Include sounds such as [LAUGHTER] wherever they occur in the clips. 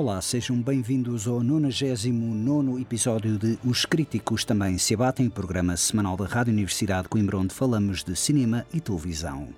Olá, sejam bem-vindos ao 99 episódio de Os Críticos Também Se Abatem, programa semanal da Rádio Universidade de Coimbra, onde falamos de cinema e televisão.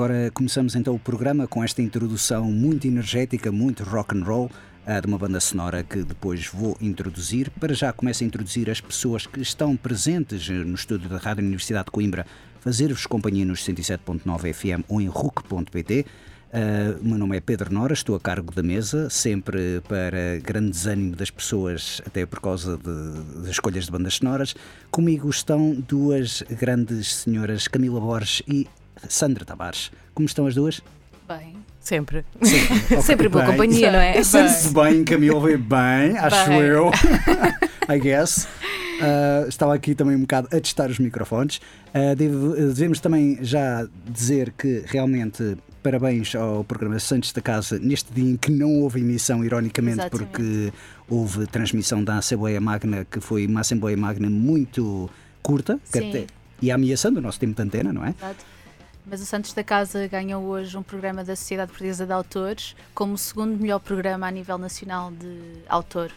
Agora começamos então o programa com esta introdução muito energética, muito rock and roll, ah, de uma banda sonora que depois vou introduzir. Para já começo a introduzir as pessoas que estão presentes no estúdio da Rádio Universidade de Coimbra, fazer-vos companhia nos 107.9 FM ou em RUC.pt. Uh, o meu nome é Pedro Nora, estou a cargo da mesa, sempre para grande desânimo das pessoas, até por causa de, das escolhas de bandas sonoras. Comigo estão duas grandes senhoras, Camila Borges e Sandra Tavares. Como estão as duas? Bem, sempre. Sempre [LAUGHS] boa bem. companhia, não é? Sente-se bem, Camila veio bem, acho Bem. eu. [LAUGHS] [LAUGHS] I guess. Uh, estava aqui também um bocado a testar os microfones. Uh, devo- devemos também já dizer que realmente parabéns ao programa Santos da Casa neste dia em que não houve emissão, ironicamente, Exatamente. porque houve transmissão da Assembleia Magna, que foi uma Assembleia Magna muito curta até- e ameaçando o nosso tempo de antena, não é? Exato. Mas o Santos da Casa ganhou hoje um programa da Sociedade Portuguesa de Autores como o segundo melhor programa a nível nacional de autor.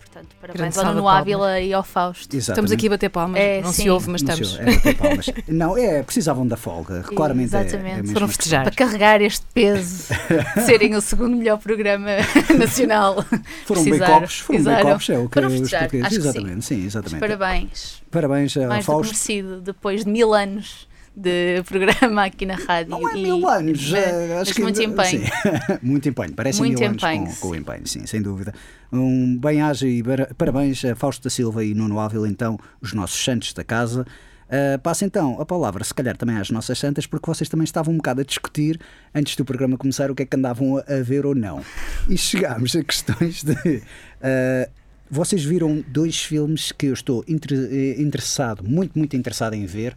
Portanto, parabéns ao Nuno Ávila e ao Fausto. Estamos aqui a bater palmas. É, não sim. se ouve, mas Não estamos. sei, é bater palmas. [LAUGHS] Não, é, precisavam da folga. Claramente é- é, Exatamente. mesmo Foram assim. festejar. Para carregar este peso de [LAUGHS] serem o segundo melhor programa [LAUGHS] nacional. Foram bem copos, foram bem copos, é o que os portugueses. acho que sim. Exatamente, sim, exatamente. Parabéns. Parabéns ao Mais do Fausto. merecido depois de mil anos de programa aqui na rádio. Não é e- mil anos, mas- eh, acho mas que muito empenho. sim. [LAUGHS] muito empenho, parece Muito mil anos empenho, com, sim. com o empenho, sim, sem dúvida. Um bem-aja e parabéns a Fausto da Silva e Nuno Ávila, então, os nossos santos da casa. Uh, passo então a palavra, se calhar também às nossas santas, porque vocês também estavam um bocado a discutir, antes do programa começar, o que é que andavam a, ver ou não. E chegámos a questões de. uh, vocês viram dois filmes que eu estou inter- interessado, muito, muito interessado em ver,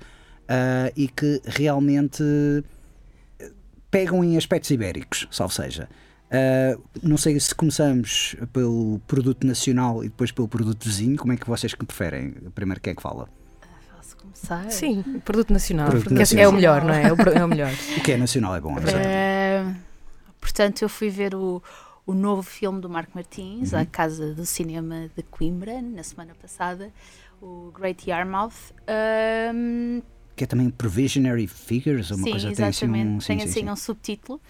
uh, e que realmente eh, pegam em aspectos ibéricos, salvo seja. Uh, não sei se começamos pelo produto nacional e depois pelo produto vizinho, como é que vocês que preferem? Primeiro quem é que fala? Posso começar? Sim, produto nacional. Produto porque nacional. É o melhor, não é? É o, é o melhor. O que é nacional é bom, é verdade. Portanto, eu fui ver o, o novo filme do Marco Martins, Uhum. à Casa do Cinema de Coimbra, na semana passada, o Great Yarmouth. Ahm, Que é também Provisionary Figures, ou uma sim, coisa tem assim exatamente. um. sim, Tem sim, assim sim. um subtítulo.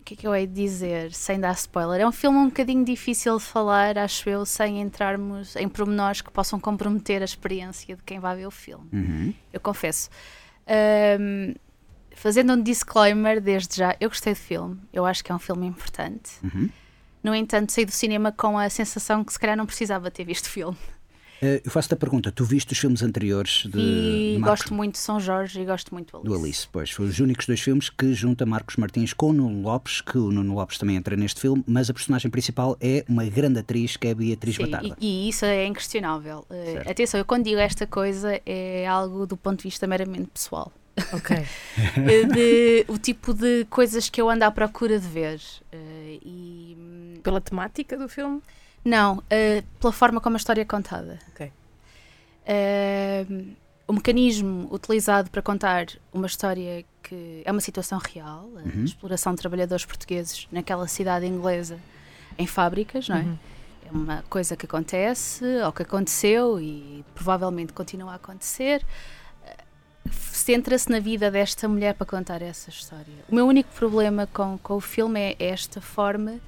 O que é que eu hei de dizer sem dar spoiler? É um filme um bocadinho difícil de falar, acho eu, sem entrarmos em pormenores que possam comprometer a experiência de quem vai ver o filme Uhum. eu confesso. Ahm, fazendo um disclaimer desde já, eu gostei do filme, eu acho que é um filme importante. Uhum. No entanto, saí do cinema com a sensação que se calhar não precisava ter visto o filme. Eh, eu faço-te a pergunta: tu viste os filmes anteriores de, e de gosto muito de São Jorge e gosto muito do Alice. do Alice? Pois, foram os únicos dois filmes que junta Marcos Martins com o Nuno Lopes, que o Nuno Lopes também entra neste filme, mas a personagem principal é uma grande atriz que é a Beatriz Sim, Batarda. e, e isso é inquestionável. Uh, Certo. atenção, eu quando digo esta coisa é algo do ponto de vista meramente pessoal. Ok. Uh, [LAUGHS] de, o tipo de coisas que eu ando à procura de ver. Uh, e hum, Pela temática do filme? Não, uh, pela forma como a história é contada. Ok. Ahm, o mecanismo utilizado para contar uma história que é uma situação real, a Uhum. exploração de trabalhadores portugueses naquela cidade inglesa em fábricas, não é? Uhum. É uma coisa que acontece ou que aconteceu e provavelmente continua a acontecer. Eh, Centra-se na vida desta mulher para contar essa história. O meu único problema com, com o filme é esta forma.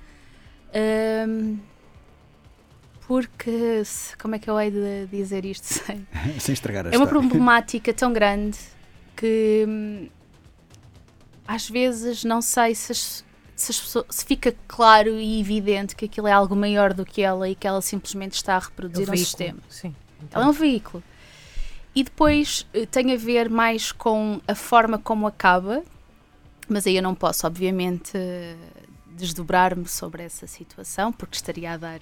Porque, se- como é que eu hei de dizer isto [LAUGHS] sem, [LAUGHS] Sem estragar a é uma história. problemática tão grande que hum, às vezes não sei se, as- se, as pessoas- se fica claro e evidente que aquilo é algo maior do que ela e que ela simplesmente está a reproduzir um veículo, sistema. Sim. Ela é um veículo. E depois eh, tem a ver mais com a forma como acaba, mas aí eu não posso, obviamente, desdobrar-me sobre essa situação, porque estaria a dar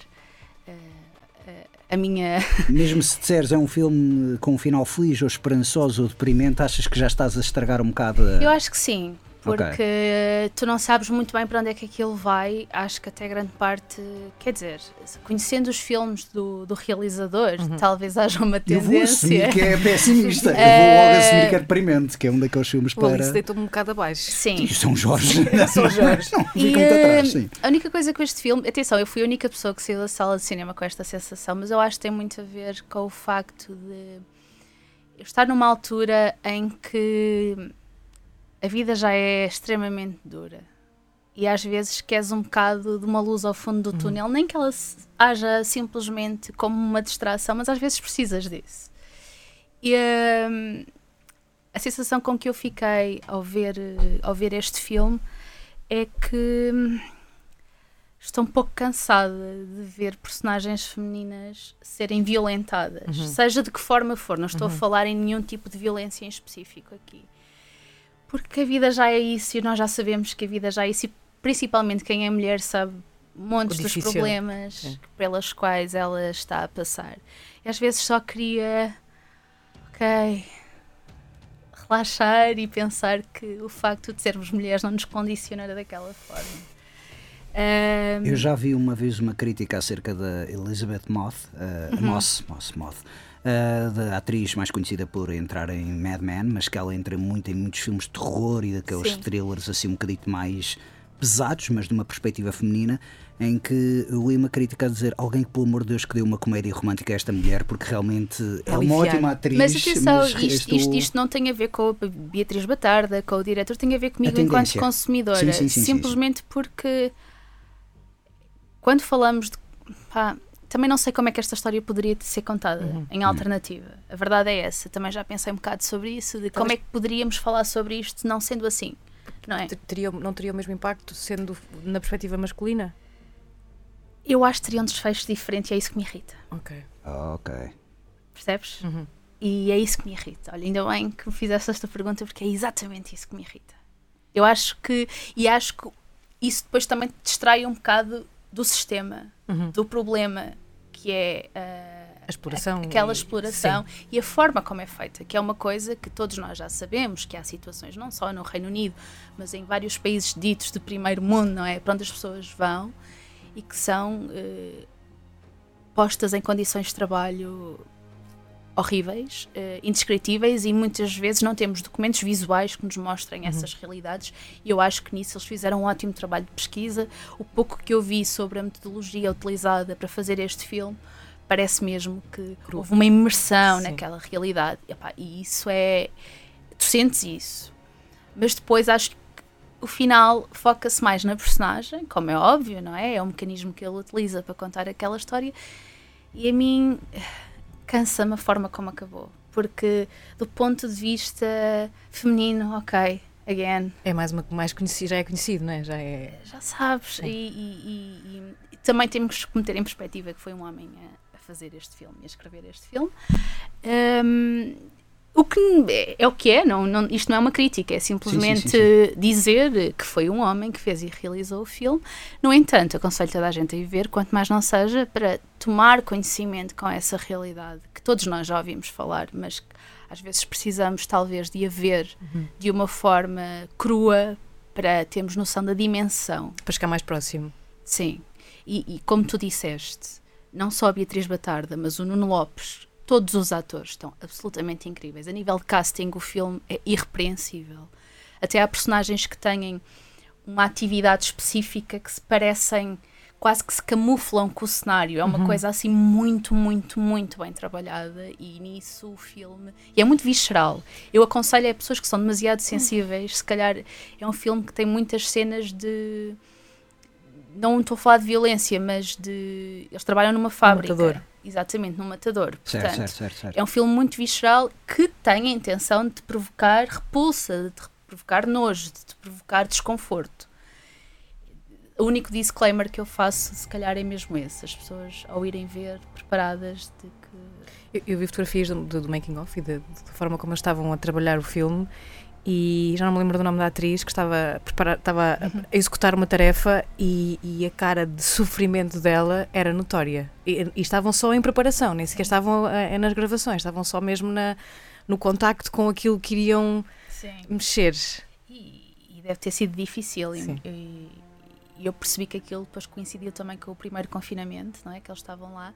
a minha. [LAUGHS] Mesmo se disseres é um filme com um final feliz ou esperançoso ou deprimente, achas que já estás a estragar um bocado a... Eu acho que sim, Porque tu não sabes muito bem para onde é que aquilo vai. Acho que até grande parte, quer dizer, conhecendo os filmes do, do realizador, talvez haja uma Eu vou assumir tendência. que é pessimista. [LAUGHS] Eu vou Eh, logo assumir que é deprimente, que é um daqueles filmes Bom, para. isso deitou-me um bocado abaixo. Sim. E São Jorge. São Jorge. Não, E, fica muito atrás, eh, sim. A única coisa com este filme, atenção, eu fui a única pessoa que saiu da sala de cinema com esta sensação, mas eu acho que tem muito a ver com o facto de eu estar numa altura em que a vida já é extremamente dura e às vezes queres um bocado de uma luz ao fundo do túnel, nem que ela haja simplesmente como uma distração, mas às vezes precisas disso. E hum, a sensação com que eu fiquei ao ver, ao ver este filme é que hum, estou um pouco cansada de ver personagens femininas serem violentadas, Uhum. seja de que forma for. Não estou Uhum. a falar em nenhum tipo de violência em específico aqui. Porque a vida já é isso e nós já sabemos que a vida já é isso, e principalmente quem é mulher sabe montes dos problemas É. pelas quais ela está a passar. E às vezes só queria, ok, relaxar e pensar que o facto de sermos mulheres não nos condiciona daquela forma. Ahm, Eu já vi uma vez uma crítica acerca da Elizabeth Moth, eh, Uhum. Moss, Moss, Moth, eh, da atriz mais conhecida por entrar em Mad Men, mas que ela entra muito em muitos filmes de terror e daqueles Sim. thrillers assim um bocadito mais pesados, mas de uma perspectiva feminina, em que eu li uma crítica a dizer alguém que, pelo amor de Deus, que deu uma comédia romântica a esta mulher, porque realmente é uma ótima atriz. Mas atenção, mas isto, isto- isto, não tem a ver com a Beatriz Batarda, com o diretor, tem a ver comigo A enquanto consumidora. Sim, sim, sim, simplesmente porque quando falamos de. pá, também não sei como é que esta história poderia ser contada Uhum. em alternativa. A verdade é essa. Também já pensei um bocado sobre isso, de como é que poderíamos falar sobre isto não sendo assim. Não é? Ter- Teria, não teria o mesmo impacto sendo na perspectiva masculina? Eu acho que teria um desfecho diferente e é isso que me irrita. Ok. Ok. Percebes? Uhum. E é isso que me irrita. Olha, ainda bem que me fizeste esta pergunta porque é exatamente isso que me irrita. Eu acho que, e acho que isso depois também te distrai um bocado do sistema, Uhum. do problema que é ah, A exploração. aquela e- exploração e a forma como é feita, que é uma coisa que todos nós já sabemos, que há situações não só no Reino Unido, mas em vários países ditos de primeiro mundo, não é? Para onde as pessoas vão e que são eh, postas em condições de trabalho horríveis, eh, indescritíveis e muitas vezes não temos documentos visuais que nos mostrem essas realidades e eu acho que nisso eles fizeram um ótimo trabalho de pesquisa. O pouco que eu vi sobre a metodologia utilizada para fazer este filme parece mesmo que Cru. houve uma imersão Sim. naquela realidade Epá, e isso é tu sentes isso mas depois acho que o final foca-se mais na personagem como é óbvio, não é? É um mecanismo que ele utiliza para contar aquela história e a mim cansa-me a forma como acabou porque do ponto de vista feminino, ok again, É mais uma mais conhecido, já é conhecido, não é? Já é. já sabes, e, e- e- e- e também temos que meter em perspectiva que foi um homem a, a fazer este filme, a escrever este filme. Hum, o que é, o que é, não, não- isto não é uma crítica, é simplesmente sim, dizer que foi um homem que fez e realizou o filme. No entanto, aconselho toda a gente a ir ver, quanto mais não seja, para tomar conhecimento com essa realidade que todos nós já ouvimos falar, mas que às vezes precisamos talvez de a ver de uma forma crua para termos noção da dimensão Para chegar mais próximo. Sim, e, e como tu disseste, não só a Beatriz Batarda, mas o Nuno Lopes todos os atores estão absolutamente incríveis. A nível de casting, o filme é irrepreensível. Até há personagens que têm uma atividade específica que se parecem quase que se camuflam com o cenário. É uma Uhum. coisa assim muito, muito, muito bem trabalhada e nisso o filme. E é muito visceral. Eu aconselho a pessoas que são demasiado sensíveis, se calhar é um filme que tem muitas cenas de. Não estou a falar de violência, mas de. Eles trabalham numa fábrica. matador. Exatamente, num matador. Certo, Portanto, certo, certo, certo. é um filme muito visceral que tem a intenção de te provocar repulsa, de te provocar nojo, de te provocar desconforto. O único disclaimer que eu faço, se calhar, é mesmo esse: as pessoas, ao irem ver, preparadas de que. Eu, eu vi fotografias do, do, do making of e da, da forma como eles estavam a trabalhar o filme e já não me lembro do nome da atriz que estava a, preparar, estava a- a executar uma tarefa e, e a cara de sofrimento dela era notória. E, e estavam só em preparação, nem sequer estavam eh, nas gravações, estavam só mesmo na, no contacto com aquilo que iriam Sim. mexer. E, e deve ter sido difícil. Sim. e eu percebi que aquilo depois coincidiu também com o primeiro confinamento, não é? Que eles estavam lá.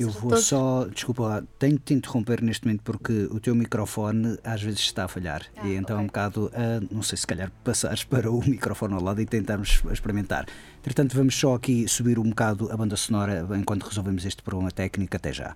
Eu vou todos- só, desculpa lá, tenho de te interromper neste momento porque o teu microfone às vezes está a falhar. Ah, e então é um bocado, ah, não sei se calhar passares [LAUGHS] para o microfone ao lado e tentarmos experimentar. Entretanto, vamos só aqui subir um bocado a banda sonora enquanto resolvemos este problema técnico. Até já.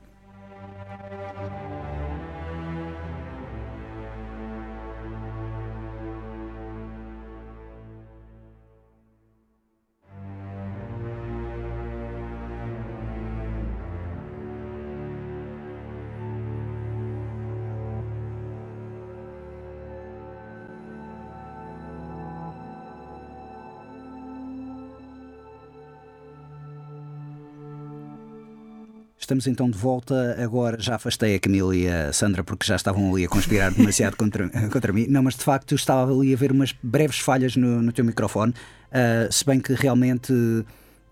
Estamos então de volta. Agora já afastei a Camila e a Sandra porque já estavam ali a conspirar [LAUGHS] demasiado contra, contra mim. Não, mas de facto estava ali a ver umas breves falhas no, no teu microfone. Ah, se bem que realmente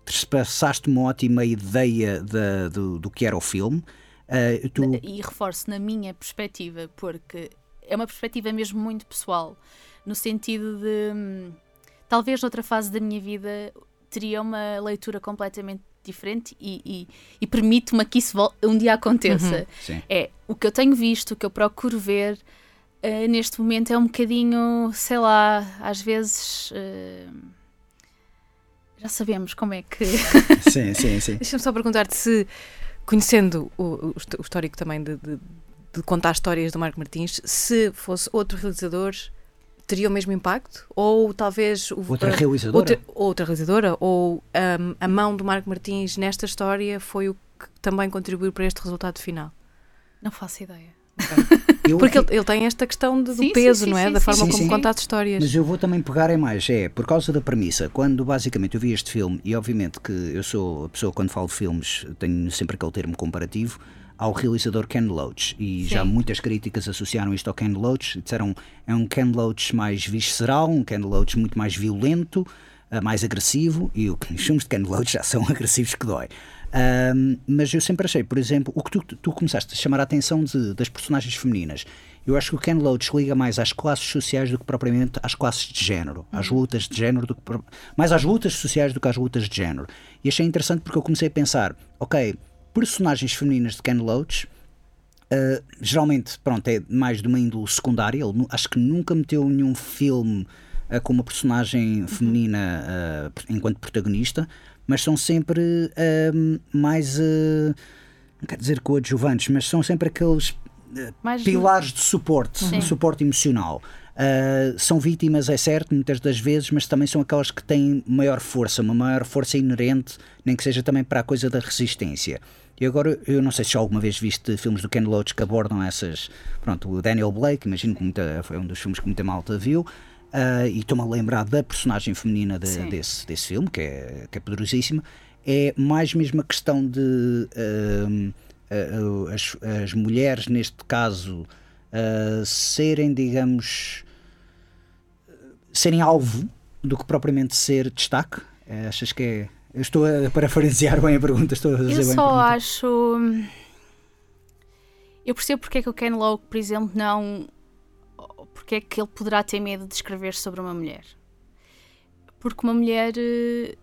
te passaste uma ótima ideia da- do, do que era o filme. Ah, tu, E reforço na minha perspectiva, porque é uma perspectiva mesmo muito pessoal, no sentido de hum, talvez noutra fase da minha vida teria uma leitura completamente diferente e, e, e permite-me que isso um dia aconteça. sim. É o que eu tenho visto, o que eu procuro ver eh, neste momento é um bocadinho, sei lá, às vezes. eh, já sabemos como é que. [LAUGHS] sim, sim, sim. [LAUGHS] Deixa-me só perguntar-te se, conhecendo o, o histórico também de, de- de contar histórias do Marco Martins, se fosse outro realizador, teria o mesmo impacto? Ou talvez. O, Outra a- realizadora? Outra, outra realizadora? Ou ahm, a mão do Marco Martins nesta história foi o que também contribuiu para este resultado final? Não faço ideia. Eu Porque ele, ele tem esta questão de- do Sim, sim, peso, sim, não é? sim, da sim, forma sim, como sim. conta as histórias. Mas eu vou também pegar em mais, é por causa da premissa. Quando basicamente eu vi este filme, e obviamente que eu sou a pessoa quando falo de filmes, tenho sempre aquele termo comparativo ao realizador Ken Loach. E já Sim. muitas críticas associaram isto ao Ken Loach. Disseram é um Ken Loach mais visceral, um Ken Loach muito mais violento, ah, mais agressivo. E os filmes de Ken Loach já são [LAUGHS] agressivos que dói. Ahm, mas eu sempre achei, por exemplo, o que tu, tu começaste a chamar a atenção de- das personagens femininas. Eu acho que o Ken Loach liga mais às classes sociais do que propriamente às classes de género, às lutas de género, do que, mais às lutas sociais do que às lutas de género. E achei interessante porque eu comecei a pensar, ok, personagens femininas de Ken Loach, Uh, geralmente, pronto, é mais de uma índole secundária. Ele acho que nunca meteu nenhum filme uh, com uma personagem feminina uh, enquanto protagonista, mas são sempre mais, não quero dizer coadjuvantes, mas são sempre aqueles Mais pilares de suporte, Sim. de suporte emocional. Uh, são vítimas, é certo, muitas das vezes, mas também são aquelas que têm maior força, uma maior força inerente, nem que seja também para a coisa da resistência. E agora, eu não sei se já alguma vez viste filmes do Ken Loach que abordam essas. Pronto, o Daniel Blake, imagino que muita, foi um dos filmes que muita malta viu. uh, e estou-me a lembrar da personagem feminina de- desse, desse filme, que é, que é poderosíssima. É mais mesmo a questão de. uh, uh, as, as mulheres, neste caso, uh, serem, digamos, serem alvo do que propriamente ser destaque? Eh, Achas que é. Eu estou a parafrasear bem a pergunta, estou a fazer Eu bem a só acho. Eu percebo porque é que o Ken Loach, por exemplo, não. Porque é que ele poderá ter medo de escrever sobre uma mulher. Porque uma mulher, eh,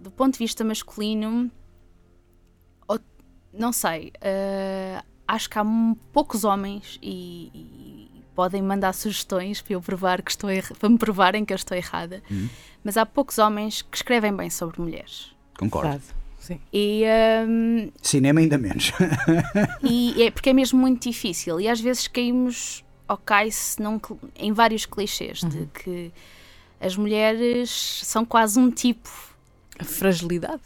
do ponto de vista masculino, não sei, eh, acho que há poucos homens e, e podem mandar sugestões para eu provar que estou para me provarem que eu estou errada. Hum. Mas há poucos homens que escrevem bem sobre mulheres. Concordo. Sim. E, hum, Cinema ainda menos. e é porque é mesmo muito difícil e às vezes caímos ao cais num cl- em vários clichês de que as mulheres são quase um tipo A fragilidade.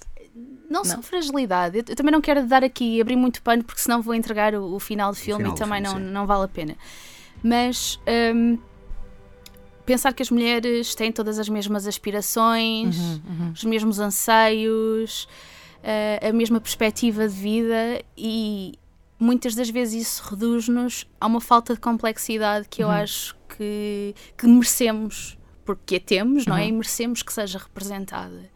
não, são fragilidade. Eu, eu também não quero dar aqui abrir muito pano porque senão vou entregar o, o final do filme final e do também filme, não, sim. não vale a pena. Mas hum, pensar que as mulheres têm todas as mesmas aspirações, os mesmos anseios, eh, a mesma perspectiva de vida e muitas das vezes isso reduz-nos a uma falta de complexidade que eu acho que, que merecemos, porque a temos, não é? E merecemos que seja representada.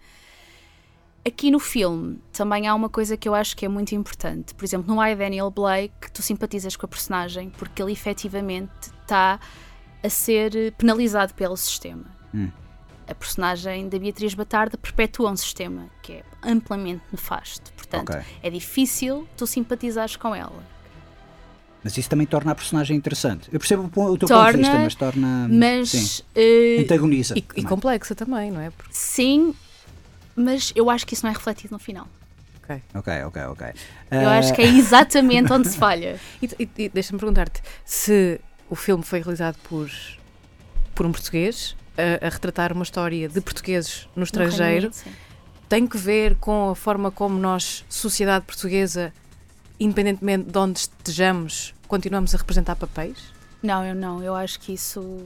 Aqui no filme também há uma coisa que eu acho que é muito importante. Por exemplo, no I, Daniel Blake, tu simpatizas com a personagem porque ele efetivamente está a ser penalizado pelo sistema. Hum. A personagem da Beatriz Batarda perpetua um sistema que é amplamente nefasto. Portanto, Ok. é difícil tu simpatizares com ela. Mas isso também torna a personagem interessante. Eu percebo o teu ponto Torna, de vista, mas torna. Mas Sim. eh, Antagoniza. E, e também. complexa também, não é? Porque, sim, mas eu acho que isso não é refletido no final. ok. Ok, ok, ok. Eu acho que é [LAUGHS] exatamente onde se falha. E, e- e deixa-me perguntar-te se o filme foi realizado por, por um português a, a retratar uma história de portugueses no No estrangeiro sim. tem que ver com a forma como nós, sociedade portuguesa, independentemente de onde estejamos, continuamos a representar papéis? Não, eu não. Eu acho que isso.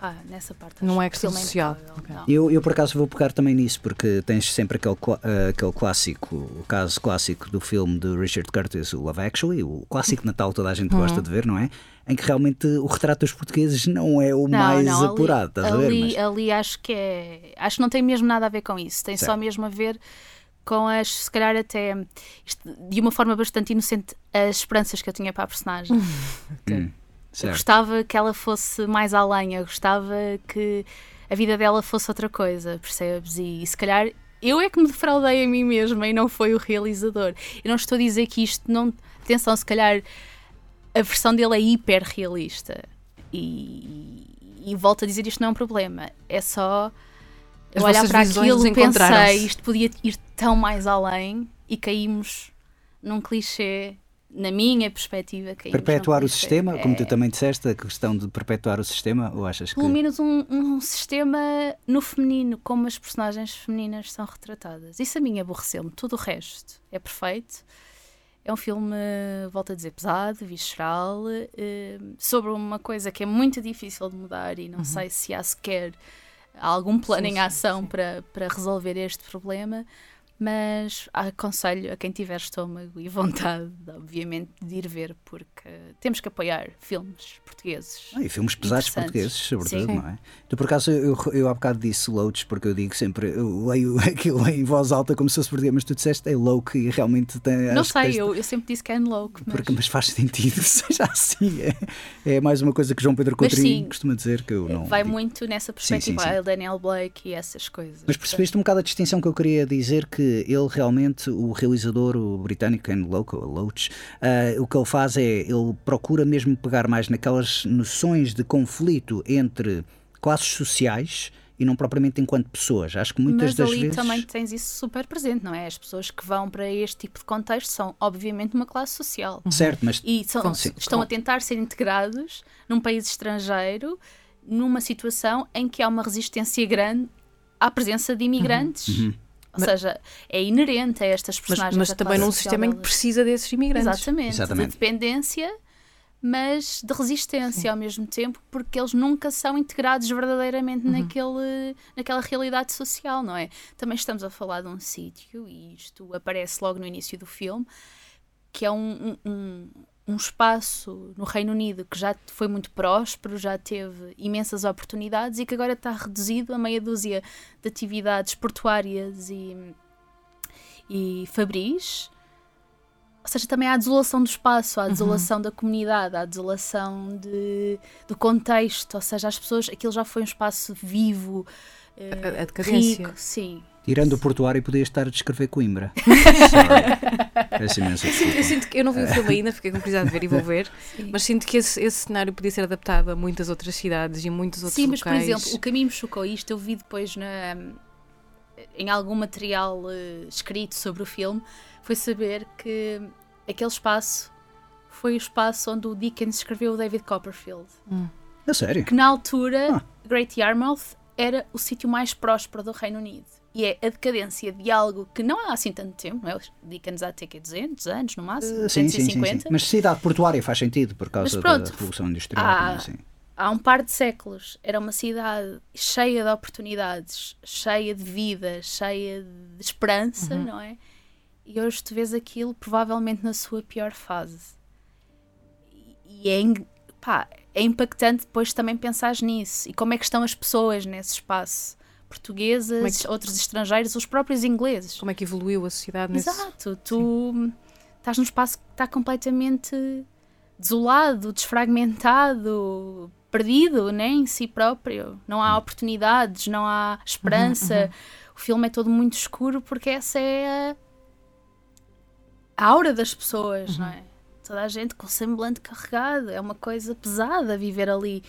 Ah, nessa parte. Não é que questão social. impecável, Ok. não. Eu, eu, por acaso, vou pegar também nisso, porque tens sempre aquele, ah, aquele clássico, o caso clássico do filme de Richard Curtis, o Love Actually, o clássico de [LAUGHS] Natal que toda a gente gosta de ver, não é? Em que realmente o retrato dos portugueses não é o Não, mais não, ali- apurado, estás a ver? ali, Mas- ali acho que é. Acho que não tem mesmo nada a ver com isso. Tem só mesmo a ver com as, se calhar até, isto, de uma forma bastante inocente, as esperanças que eu tinha para a personagem. [LAUGHS] Hum, Eu certo. gostava que ela fosse mais além, eu gostava que a vida dela fosse outra coisa, percebes? E, se calhar eu é que me defraudei a mim mesma e não foi o realizador. Eu não estou a dizer que isto não. Atenção, se calhar a versão dele é hiper realista. E, e volto a dizer isto não é um problema. É só eu olhar para aquilo e pensei isto podia ir tão mais além e caímos num clichê. Na minha perspectiva, caímos num Perpetuar o sistema, como tu É- também disseste, a questão de perpetuar o sistema, ou achas que. pelo menos um, um sistema no feminino, como as personagens femininas são retratadas. Isso a mim aborreceu-me. Tudo o resto é perfeito. É um filme, volto a dizer, pesado, visceral, eh, sobre uma coisa que é muito difícil de mudar e não sei se há sequer algum plano Sim, em sim, ação sim. para, para resolver este problema. Mas aconselho a quem tiver estômago e [LAUGHS] vontade, obviamente, de ir ver, porque temos que apoiar filmes portugueses. Ah, e filmes pesados portugueses, sobretudo, Sim. não é? Tu, por acaso, eu, eu há bocado disse Loach, porque eu digo sempre, eu leio [LAUGHS] aquilo em voz alta como se fosse português, mas tu disseste é louco e realmente tem. Não sei, tens- eu, eu sempre disse que é louco, mas, Porque, mas faz sentido, [LAUGHS] seja assim. É, é mais uma coisa que João Pedro Coutrinho sim, costuma dizer que eu não. vai digo. muito nessa sim, perspectiva, sim. ah, Daniel Blake e essas coisas. Mas percebeste um bocado a distinção que eu queria dizer que ele realmente, o realizador, o britânico Ken Loach, ah, o que ele faz é, ele procura mesmo pegar mais naquelas noções de conflito entre classes sociais e não propriamente enquanto pessoas. Acho que muitas Mas das ali vezes... também tens isso super presente, não é? As pessoas que vão para este tipo de contexto são, obviamente, uma classe social. Certo, mas E são- Com- estão com- a tentar ser integrados num país estrangeiro, numa situação em que há uma resistência grande à presença de imigrantes. Uhum. Ou seja, é inerente a estas Mas, personagens. mas da também num sistema em que precisa desses imigrantes. Exatamente, Exatamente. de dependência, mas de resistência ao mesmo tempo, porque eles nunca são integrados verdadeiramente naquele, naquela realidade social, não é? Também estamos a falar de um sítio, e isto aparece logo no início do filme, que é um, um, um- espaço no Reino Unido que já foi muito próspero, já teve imensas oportunidades e que agora está reduzido a meia dúzia de atividades portuárias e, e fabris. Ou seja, também há a desolação do espaço, há a desolação da comunidade, há a desolação de, do contexto. Ou seja, as pessoas, aquilo já foi um espaço vivo, eh, A- a decadência. rico, sim. Tirando o portuário, podias estar a descrever Coimbra. [LAUGHS] Sorry. Peço imensa Eu sinto que eu não vi o filme ainda, fiquei com curiosidade de ver e vou ver, mas sinto que esse, esse cenário podia ser adaptado a muitas outras cidades e muitos outros Sim, mas por locais. exemplo, o que a mim me chocou isto, eu vi depois na, em algum material eh, escrito sobre o filme, foi saber que aquele espaço foi o espaço onde o Dickens escreveu o David Copperfield. A sério? Que na altura, Ah. Great Yarmouth era o sítio mais próspero do Reino Unido. E é a decadência de algo que não há assim tanto tempo, não é? Há até que 200 anos no máximo, Uh, sim, sim, sim, sim. 250. Mas cidade portuária faz sentido por causa Mas pronto, da Revolução Industrial. há- assim. há um par de séculos era uma cidade cheia de oportunidades, cheia de vida, cheia de esperança, não é? E hoje tu vês aquilo provavelmente na sua pior fase. E- é, pá, é impactante depois também pensar nisso e como é que estão as pessoas nesse espaço. Portuguesas, é que- outros estrangeiros, os próprios ingleses. Como é que evoluiu a sociedade nesse... Exato, tu estás num espaço que está completamente desolado, desfragmentado, perdido né, em si próprio. Não há oportunidades, não há esperança. O filme é todo muito escuro porque essa é a, a aura das pessoas, não é? Toda a gente com o semblante carregado, é uma coisa pesada viver ali.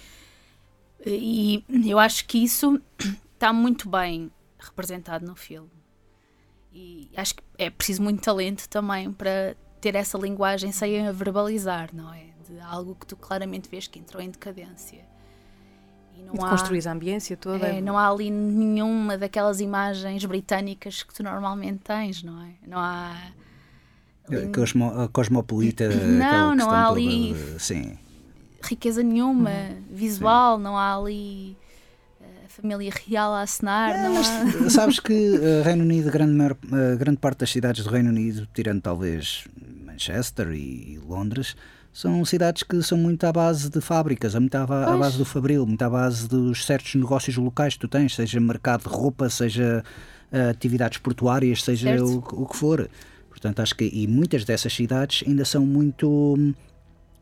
E eu acho que isso [CLEARS THROAT] está muito bem representado no filme. E acho que é preciso muito talento também para ter essa linguagem sem a verbalizar, não é? De algo que tu claramente vês que entrou em decadência. E não E de há, a ambiência toda. é, não há ali nenhuma daquelas imagens britânicas que tu normalmente tens, não é? Não há. A Cosmo, cosmopolita. Não, não há ali- de- sim. riqueza nenhuma visual, não há ali eh, a família real a assinar, não há. Sabes que uh, Reino Unido, grande, maior- uh, grande parte das cidades do Reino Unido, tirando talvez Manchester e, e Londres, são cidades que são muito à base de fábricas, muito à, à base do fabril, muito à base dos certos negócios locais que tu tens, seja mercado de roupa, seja uh, atividades portuárias, seja o, o que for. Portanto, acho que e muitas dessas cidades ainda são muito hum,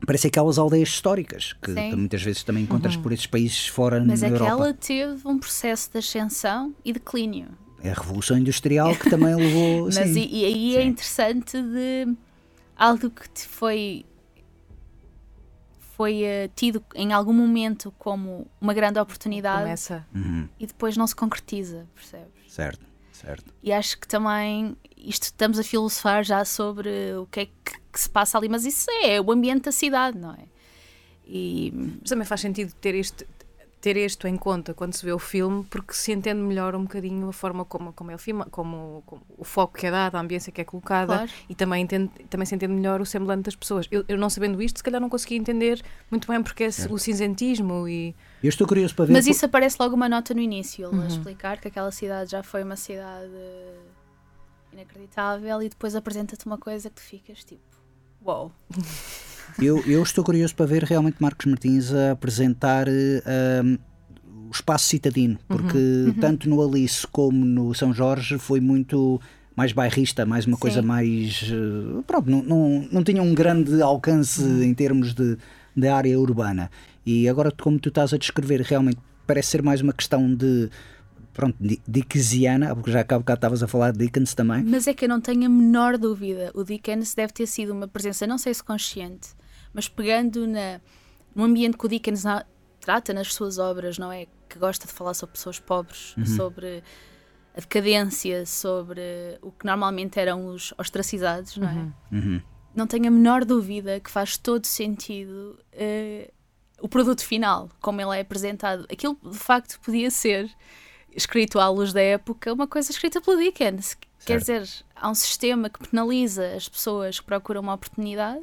Parece aquelas aldeias históricas que Sim. muitas vezes também encontras por esses países fora Mas na é Europa. ela teve um processo de ascensão e declínio. É a Revolução Industrial que também levou. [LAUGHS] Mas sim. e, e aí é interessante de algo que te foi foi eh, tido em algum momento como uma grande oportunidade Começa. Uhum, e depois não se concretiza, percebes? certo, certo. E acho que também isto estamos a filosofar já sobre o que é que, que se passa ali, mas isso é o ambiente da cidade, não é? E Mas também faz sentido ter isto, ter isto em conta quando se vê o filme, porque se entende melhor um bocadinho a forma como, como é o filme, como, como o foco que é dado, a ambiência que é colocada Claro. e também, entende, também se entende melhor o semblante das pessoas. Eu, eu não sabendo isto, se calhar não conseguia entender muito bem porque é o cinzentismo e Eu estou curioso para ver. Mas por- isso aparece logo uma nota no início, ele a Uhum. explicar que aquela cidade já foi uma cidade inacreditável e depois apresenta-te uma coisa que tu ficas tipo, uau. [LAUGHS] Eu, eu estou curioso para ver realmente Marcos Martins a apresentar eh, um, o espaço citadino, porque tanto no Alice como no São Jorge foi muito mais bairrista, mais uma coisa Sim. mais. eh, pronto, não, não, não tinha um grande alcance em termos de, de área urbana. E agora, como tu estás a descrever, realmente parece ser mais uma questão de. Pronto, di- Dickensiana, porque já há bocado estavas a falar de Dickens também. Mas é que eu não tenho a menor dúvida, o Dickens deve ter sido uma presença, não sei se consciente, mas pegando na, no ambiente que o Dickens na- trata nas suas obras, não é? Que gosta de falar sobre pessoas pobres, sobre a decadência, sobre o que normalmente eram os ostracizados, não é? Uhum. não tenho a menor dúvida que faz todo sentido eh, o produto final, como ele é apresentado. Aquilo de facto podia ser escrito à luz da época, uma coisa escrita pelo Dickens. Quer dizer, há um sistema que penaliza as pessoas que procuram uma oportunidade,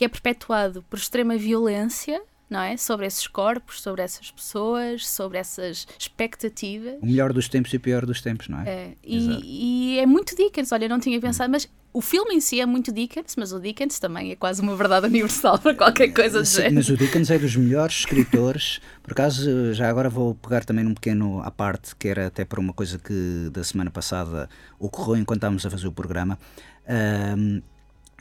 que é perpetuado por extrema violência, não é? Sobre esses corpos, sobre essas pessoas, sobre essas expectativas. O melhor dos tempos e o pior dos tempos, não é? É, e, e é muito Dickens, olha, eu não tinha pensado, mas o filme em si é muito Dickens, mas o Dickens também é quase uma verdade universal para qualquer coisa do Sim, género. mas o Dickens é dos melhores escritores. Por acaso, já agora vou pegar também num pequeno à parte, que era até para uma coisa que da semana passada ocorreu enquanto estávamos a fazer o programa.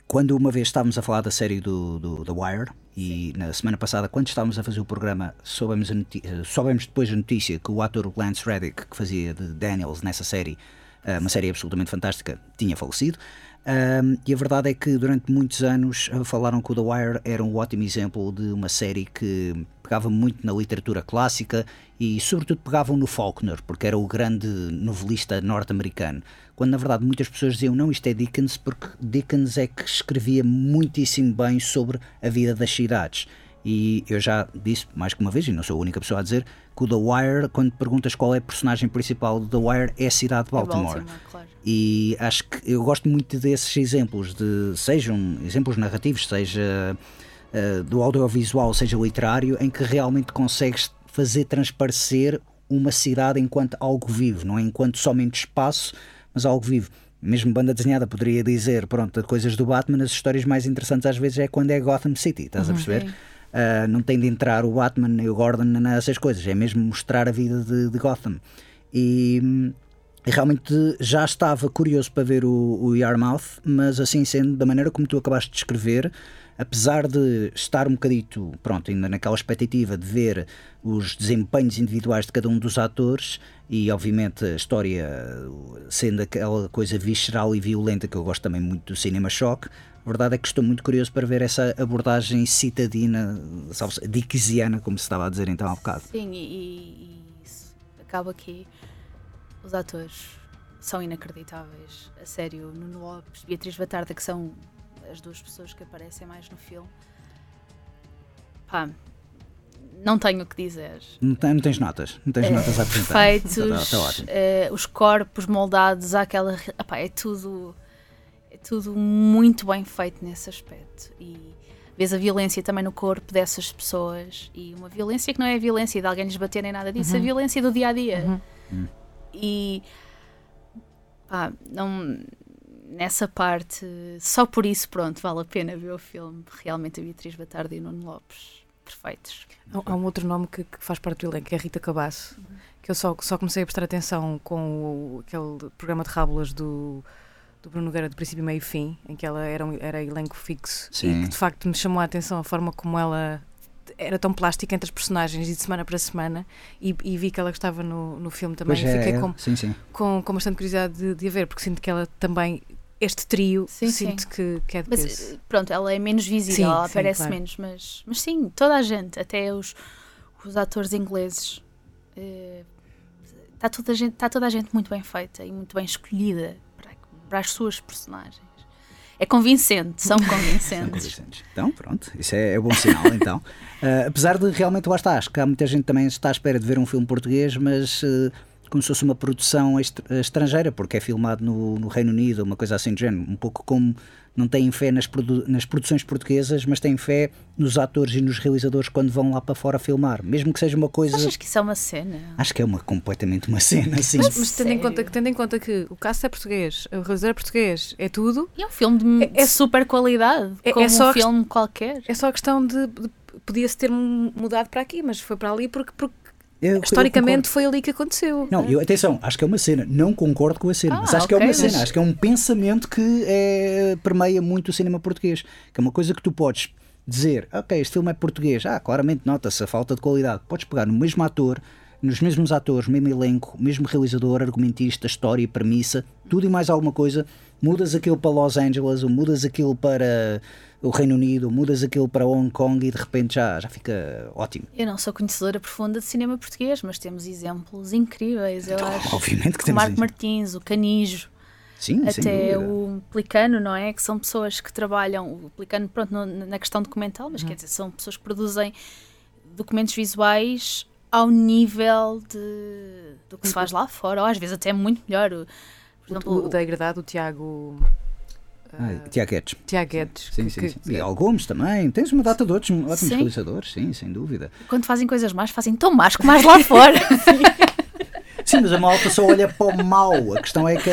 Quando uma vez estávamos a falar da série do, do The Wire E na semana passada, quando estávamos a fazer o programa, soubemos, eh, soubemos depois a notícia que o ator Lance Reddick, que fazia de Daniels nessa série, eh, uma série absolutamente fantástica, tinha falecido. Um, e a verdade é que durante muitos anos uh, falaram que o The Wire era um ótimo exemplo de uma série que pegava muito na literatura clássica e, sobretudo, pegavam no Faulkner, porque era o grande novelista norte-americano. Quando na verdade muitas pessoas diziam não, isto é Dickens, porque Dickens é que escrevia muitíssimo bem sobre a vida das cidades. E eu já disse mais que uma vez, e não sou a única pessoa a dizer, que o The Wire, quando perguntas qual é a personagem principal do The Wire, é a cidade de Baltimore. claro. E acho que eu gosto muito desses exemplos, de sejam exemplos narrativos, seja eh, do audiovisual, seja literário, em que realmente consegues fazer transparecer uma cidade enquanto algo vivo, não é enquanto somente espaço, mas algo vivo. Mesmo banda desenhada poderia dizer, pronto, coisas do Batman, as histórias mais interessantes às vezes é quando é Gotham City, estás a perceber? Uh, não tem de entrar o Batman e o Gordon nessas coisas, é mesmo mostrar a vida de, de Gotham. E, e realmente já estava curioso para ver o, o Yarmouth, mas assim sendo, da maneira como tu acabaste de descrever, apesar de estar um bocadito, pronto, ainda naquela expectativa de ver os desempenhos individuais de cada um dos atores e obviamente a história sendo aquela coisa visceral e violenta que eu gosto também muito do cinema choque, a verdade é que estou muito curioso para ver essa abordagem citadina, dickensiana, como se estava a dizer então há bocado. Sim, e- e isso acaba aqui. Os atores são inacreditáveis. A sério, Nuno Lopes, Beatriz Batarda, que são as duas pessoas que aparecem mais no filme. Pá, não tenho o que dizer. Não, tem- não tens notas, não tens notas a apresentar. Está- está ótimo. eh, os corpos moldados àquela. Epá, é tudo. É tudo muito bem feito nesse aspecto. E vês a violência também no corpo dessas pessoas. E uma violência que não é a violência de alguém lhes bater nem nada disso, a violência do dia a dia. E. Pá, não. Nessa parte, só por isso, pronto, vale a pena ver o filme. Realmente a Beatriz Batarda e o Nuno Lopes, perfeitos. Há há um outro nome que, que faz parte do elenco, que é a Rita Cabasso, que eu só, só comecei a prestar atenção com o, aquele programa de rábulas do, do Bruno Nogueira de princípio, meio e fim, em que ela era, um, era elenco fixo Sim. e que de facto me chamou a atenção a forma como ela era tão plástica entre as personagens e de semana para semana e, e vi que ela estava no, no filme também Pois e é, fiquei é, com, sim, sim. com, com bastante curiosidade de, de a ver, porque sinto que ela também, este trio, Sim, sinto Que, que é de Mas peso. eh, pronto, ela é menos visível, Sim, ela sim, aparece claro. menos, mas, mas sim, toda a gente, até os, os atores ingleses, está toda, a gente- tá toda a gente muito bem feita e muito bem escolhida para, para as suas personagens. É convincente, são [LAUGHS] São convincentes. convincentes. Então, pronto, isso é, é bom sinal, [LAUGHS] então. Ah, apesar de realmente, lá está, acho que há muita gente também está à espera de ver um filme português, mas ah, como se fosse uma produção est- estrangeira, porque é filmado no, no Reino Unido, uma coisa assim do género, um pouco como não têm fé nas, produ- nas produções portuguesas, mas têm fé nos atores e nos realizadores quando vão lá para fora filmar, mesmo que seja uma coisa... Achas que isso é uma cena? Acho que é uma, completamente uma cena assim. Mas, mas tendo, em conta, que- tendo em conta que o cast é português, o realizador é português, é tudo, E é um filme de É- é- super qualidade, é- é como só um filme qualquer. é só a questão de, de- podia-se ter mudado para aqui, mas foi para ali porque, porque Eu- eu historicamente foi ali que aconteceu. Não, eu, atenção, acho que é uma cena. Não concordo com a cena, Ah, mas acho que é uma mas- cena. Acho que é um pensamento que é, permeia muito o cinema português. Que é uma coisa que tu podes dizer, ok, este filme é português. Ah, claramente nota-se a falta de qualidade. Podes pegar no mesmo ator, nos mesmos atores, mesmo elenco, mesmo realizador, argumentista, história, premissa, tudo e mais alguma coisa. Mudas aquilo para Los Angeles, ou mudas aquilo para o Reino Unido, mudas aquilo para Hong Kong e de repente já, já fica ótimo. Eu não sou conhecedora profunda de cinema português, mas temos exemplos incríveis, eu acho. Obviamente que o temos Marco. Martins, o Canijo, Sim, até o Pelicano, não é? Que são pessoas que trabalham, o Pelicano, pronto, no- na questão documental, Uhum. mas quer dizer, são pessoas que produzem documentos visuais ao nível de, do que se faz lá fora, ou às vezes até muito melhor. O- Por O, exemplo, o da Agradado, o Tiago. Ah, ah, Tiago Guedes. Tiago Guedes. Sim, que- sim, que- sim. E Al Gomes também. Tens uma data de outros ótimos Sim. realizadores, sim, sem dúvida. quando fazem coisas más, fazem tão más como mais lá [LAUGHS] fora. Sim, mas a malta só olha para o mau. A questão é que.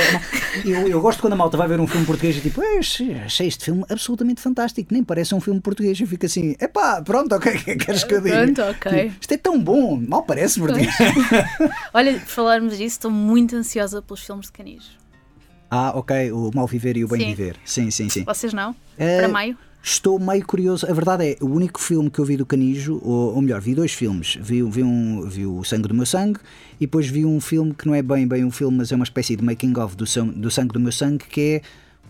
Eu, eu gosto quando a malta vai ver um filme português e tipo, "Eh, achei este filme absolutamente fantástico. Nem parece um filme português. Eu fico assim, epá, pronto, ok, que é que queres que eu diga? Pronto, ok. Isto é tão bom, mal parece português. Olha, por falarmos disso, estou muito ansiosa pelos filmes de Canijo. Ah, ok, o mal viver e o bem Sim. viver. Sim, sim, sim. Vocês não? Eh, Para maio? Estou meio curioso. A verdade é, o único filme que eu vi do Canijo, ou, ou melhor, vi dois filmes. Vi, vi, um, vi o Sangue do Meu Sangue e depois vi um filme que não é bem, bem um filme, mas é uma espécie de making-of do, do Sangue do Meu Sangue, que é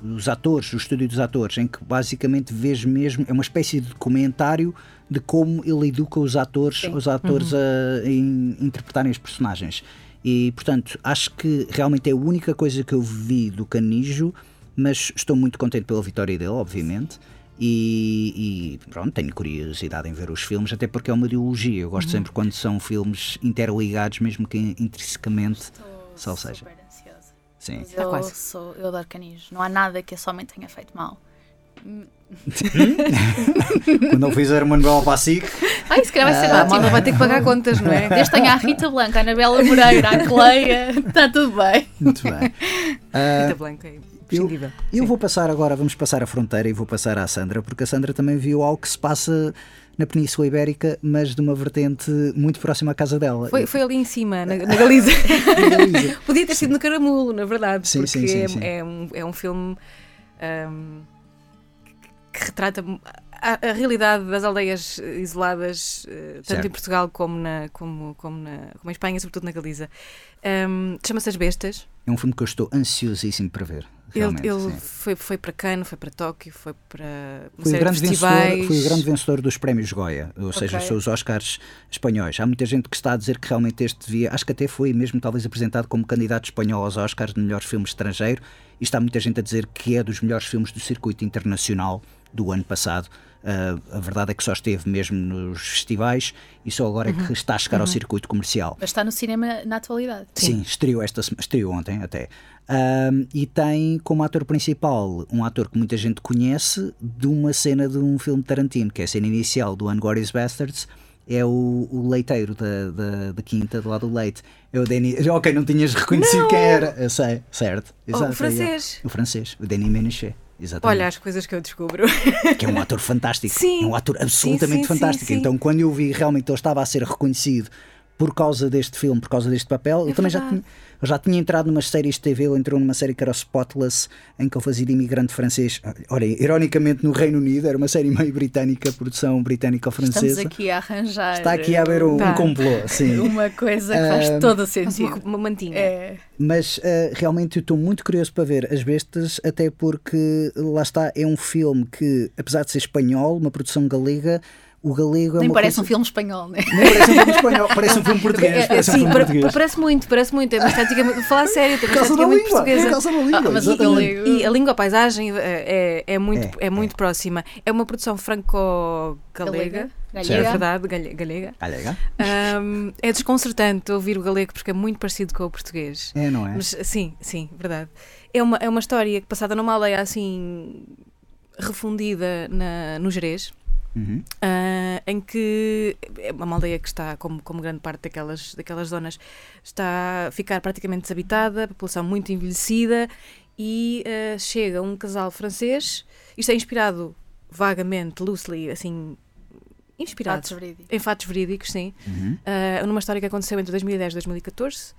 os atores, o estúdio dos atores, em que basicamente vês mesmo, é uma espécie de documentário de como ele educa os atores, os atores a, em interpretarem os personagens. E portanto, acho que realmente é a única coisa que eu vi do Canijo, mas estou muito contente pela vitória dele, obviamente. E, e, pronto, tenho curiosidade em ver os filmes, até porque é uma ideologia. Eu gosto sempre quando são filmes interligados, mesmo que intrinsecamente. Só Estou seja. super ansiosa. Sim. Mas Tá eu, quase. sou, eu adoro canis. Não há nada que esse homem tenha feito mal. [LAUGHS] Quando ele fizer uma novela para a SIC, Ai, se calhar vai ser A ótimo. malta vai ter que pagar contas, não é? [LAUGHS] Desde que tenha a Rita Blanca, a Anabela Moreira, a Cleia, está tudo bem. muito bem. [LAUGHS] Rita Blanca, é. Eu Sim. vou passar agora, vamos passar a fronteira e vou passar à Sandra, porque a Sandra também viu algo que se passa na Península Ibérica, mas de uma vertente muito próxima à casa dela. Foi, foi ali em cima, na, na Galiza. Podia ter sido no Caramulo, na verdade, Sim, porque sim, sim, é, sim. é um, é um filme ahm, que retrata a, a realidade das aldeias eh, isoladas, eh, tanto Certo. em Portugal como, na, como, como, na, como em Espanha, sobretudo na Galiza. Ahm, Chama-se As Bestas. É um filme que eu estou ansiosíssimo para ver. Ele, ele foi, foi para Cannes, foi para Tóquio, foi para Foi o, grande de vencedor, foi o grande vencedor dos prémios Goya, ou seja, Ok. são os Oscars espanhóis. Há muita gente que está a dizer que realmente este devia, acho que até foi mesmo talvez apresentado como candidato espanhol aos Oscars de melhores filmes estrangeiro, e está muita gente a dizer que é dos melhores filmes do circuito internacional do ano passado. Ah, a verdade é que só esteve mesmo nos festivais e só agora é que está a chegar ao circuito comercial. Mas está no cinema na atualidade. Sim, estreou, esta, estreou ontem até. Ahm, e tem como ator principal um ator que muita gente conhece de uma cena de um filme de Tarantino, que é a cena inicial do Unglorious Bastards. É o, o leiteiro da, da, da quinta, do lado do leite. É o Danny. Ok, não tinhas reconhecido quem era. Eu sei, certo. Oh, Exato, o é francês. ele. O francês, o Danny Menochet. Exatamente Olha as coisas que eu descubro. que é um ator fantástico. Sim. É um ator absolutamente Sim, sim, fantástico. sim. Então, quando eu vi realmente que ele estava a ser reconhecido por causa deste filme, por causa deste papel, eu também já É tinha, eu já tinha entrado numas séries de TV. Ele entrou numa série que era o Spotless, em que ele fazia de imigrante francês. Olha, ironicamente no Reino Unido, era uma série meio britânica, produção Estamos britânica-francesa. aqui a arranjar Está aqui a haver um, um Tá. complô, sim. [LAUGHS] uma coisa que faz Ah, todo o Faz uma, sentido. uma mantinha. É. Mas eh, realmente eu estou muito curioso para ver As Bestas, até porque lá está, é um filme que, apesar de ser espanhol, uma produção galega, o galego é Nem uma parece coisa... um filme espanhol, né? Nem parece um filme espanhol, parece um filme [LAUGHS] português. É, é, parece um sim, filme para- português. parece muito, parece muito. É uma estética muito. Falar sério, tem uma estética muito língua, por portuguesa. causa da língua, Ah, mas exatamente. galego- E a língua, a paisagem é, é, é muito, É, é, muito próxima. É uma produção franco-galega. Galega. É verdade, galega. Galega? Ahm, é desconcertante ouvir o galego porque é muito parecido com o português. É, não é? Mas sim, sim, verdade. É uma, é uma história que passada numa aldeia assim refundida na, no Jerez. Uhum. Ah, em que é uma aldeia que está, como, como grande parte daquelas, daquelas zonas, está a ficar praticamente desabitada, a população muito envelhecida, e ah, chega um casal francês, isto é inspirado vagamente, loosely, assim, inspirado Fatos verídicos. em fatos verídicos, sim, Uhum. ah, numa história que aconteceu entre 2010 e 2014,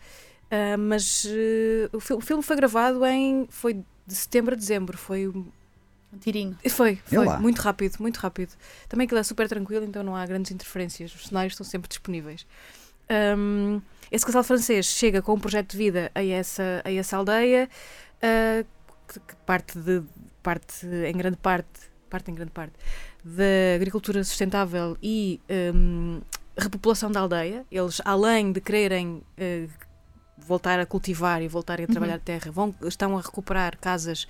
ah, mas o, fil- o filme foi gravado em, foi de setembro a dezembro, foi um Um tirinho. foi, foi. Muito rápido, muito rápido. Também aquilo é super tranquilo, então não há grandes interferências. Os cenários estão sempre disponíveis. Hum, esse casal francês chega com um projeto de vida a essa, a essa aldeia, ah, que, parte, de, parte em grande parte, parte em grande parte, da agricultura sustentável e hum, repopulação da aldeia. Eles, além de quererem eh, voltar a cultivar e voltarem a trabalhar a terra, vão, estão a recuperar casas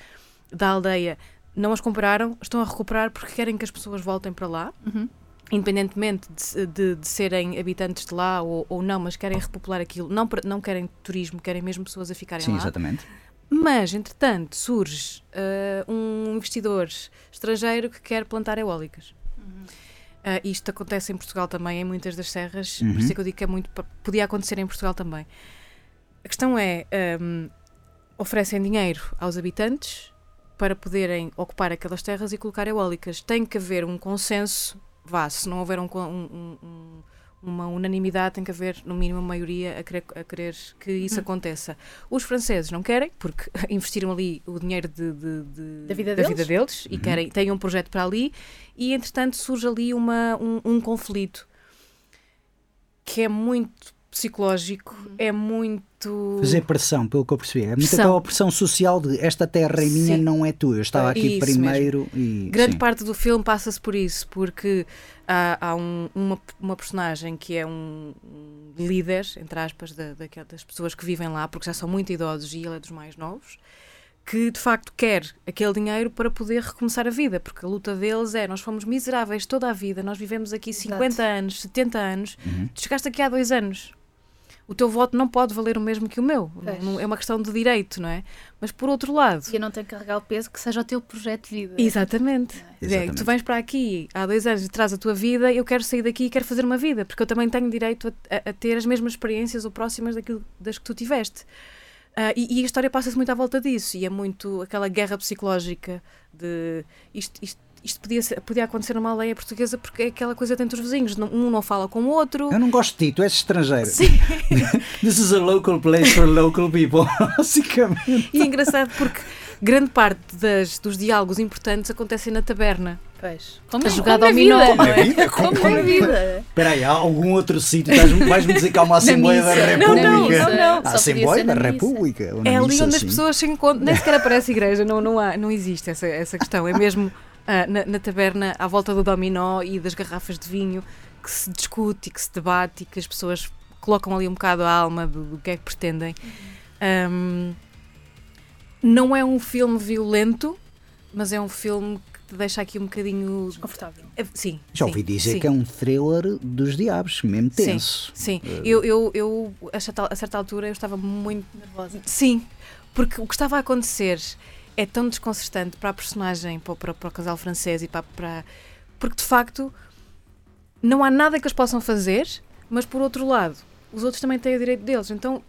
da aldeia não as compraram, estão a recuperar porque querem que as pessoas voltem para lá, Uhum. independentemente de, de- de serem habitantes de lá ou, ou não, mas querem repopular aquilo. Não, não querem turismo, querem mesmo pessoas a ficarem Sim, lá. exatamente. Mas, entretanto, surge ah, um investidor estrangeiro que quer plantar eólicas. Ah, isto acontece em Portugal também, em muitas das serras, Uhum. por isso é que eu digo que é muito. Podia acontecer em Portugal também. A questão é: ahm, oferecem dinheiro aos habitantes para poderem ocupar aquelas terras e colocar eólicas. Tem que haver um consenso, vá, se não houver um, um- um- um- uma unanimidade, tem que haver no mínimo uma maioria a querer, a querer que isso aconteça. Os franceses não querem, porque [LAUGHS] investiram ali o dinheiro de, de- de- Da vida deles. deles e querem, têm um projeto para ali, e entretanto surge ali uma, um, um conflito que é muito psicológico, é muito. Fazer pressão, pelo que eu percebi. É muito Pressão. aquela pressão social de esta terra é minha, Sim. não é tua. Eu estava aqui Isso primeiro e. Grande sim. parte do filme passa-se por isso, porque há, há um- uma, uma personagem que é um, líder, entre aspas, da, daquela- das pessoas que vivem lá, porque já são muito idosos e ele é dos mais novos, que de facto quer aquele dinheiro para poder recomeçar a vida, porque a luta deles é: nós fomos miseráveis toda a vida, nós vivemos aqui 50 anos, 70 anos, Uhum. tu chegaste aqui há dois anos. O teu voto não pode valer o mesmo que o meu. Pois. É uma questão de direito, não é? Mas por outro lado, E eu não tenho que carregar o peso que seja o teu projeto de vida. Exatamente. É, Exatamente. tu vens para aqui há dois anos e traz a tua vida, eu quero sair daqui e quero fazer uma vida, porque eu também tenho direito a, a- a ter as mesmas experiências ou próximas daquilo, das que tu tiveste. Ah, e, e a história passa-se muito à volta disso, e é muito aquela guerra psicológica de isto, isto, isto podia, ser- podia acontecer numa aldeia portuguesa porque é aquela coisa dentro dos vizinhos, um não fala com o outro. Eu não gosto de ti, tu és estrangeiro. Sim. [LAUGHS] This is a local place for local people. [LAUGHS] Basicamente. E é engraçado porque grande parte das, dos diálogos importantes acontecem na taberna. Pois. A jogar na dominó. vida, não Na é? vida? Como Como na vida. Espera aí, há algum outro sítio? Vais-me dizer que há uma Assembleia da. República? Não, não, não, não. A Assembleia da. República. É ali onde as sim. pessoas se encontram. Nem sequer aparece igreja, não, não, há, não existe essa, essa questão. É mesmo ah, na, na taberna, à volta do dominó e das garrafas de vinho, que se discute e que se debate e que as pessoas colocam ali um bocado a alma do, do que é que pretendem. Ahm, não é um filme violento, mas é um filme que te deixa aqui um bocadinho. Desconfortável. Ah, Sim. Já sim, ouvi dizer sim. que é um thriller dos diabos, mesmo Sim. tenso. Sim, eu, eu, eu a, certa, a certa altura eu estava muito Nervosa. Sim, porque o que estava a acontecer é tão desconcertante para a personagem, para, para, para o casal francês e para, para. Porque de facto não há nada que eles possam fazer, mas por outro lado, os outros também têm o direito deles. Então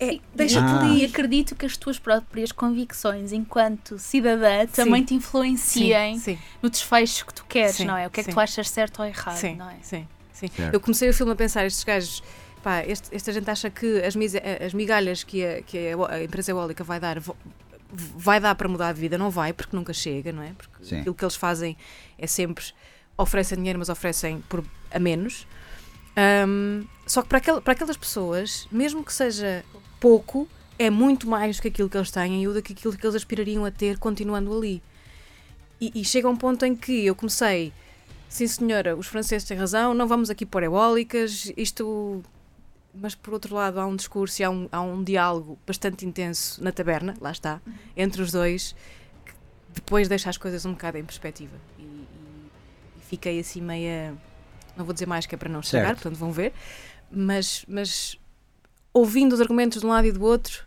é, deixa-te Ah. ali. E acredito que as tuas próprias convicções enquanto cidadã também te influenciem Sim, no desfecho que tu queres, Sim, não é? O que é que sim. tu achas certo ou errado, sim, não é? sim, sim. Certo. Eu comecei o filme a pensar, estes gajos. Pá, este- esta gente acha que as, mise- as migalhas que, a, que a, a empresa eólica vai dar vai dar para mudar de vida, não vai, porque nunca chega, não é? Porque Sim. aquilo que eles fazem é sempre oferecem dinheiro, mas oferecem por, a menos. Ahm, só que para, aquel- para aquelas pessoas, mesmo que seja pouco, é muito mais do que aquilo que eles têm ou do que aquilo que eles aspirariam a ter continuando ali. E, e chega um ponto em que eu comecei, sim senhora, os franceses têm razão, não vamos aqui pôr eólicas, isto. Mas por outro lado, há um discurso e há um, há um diálogo bastante intenso na taberna, lá está, entre os dois, que depois deixa as coisas um bocado em perspectiva. E, e- e fiquei assim meia. Não vou dizer mais que é para não Certo. portanto vão ver, mas, mas ouvindo os argumentos de um lado e do outro,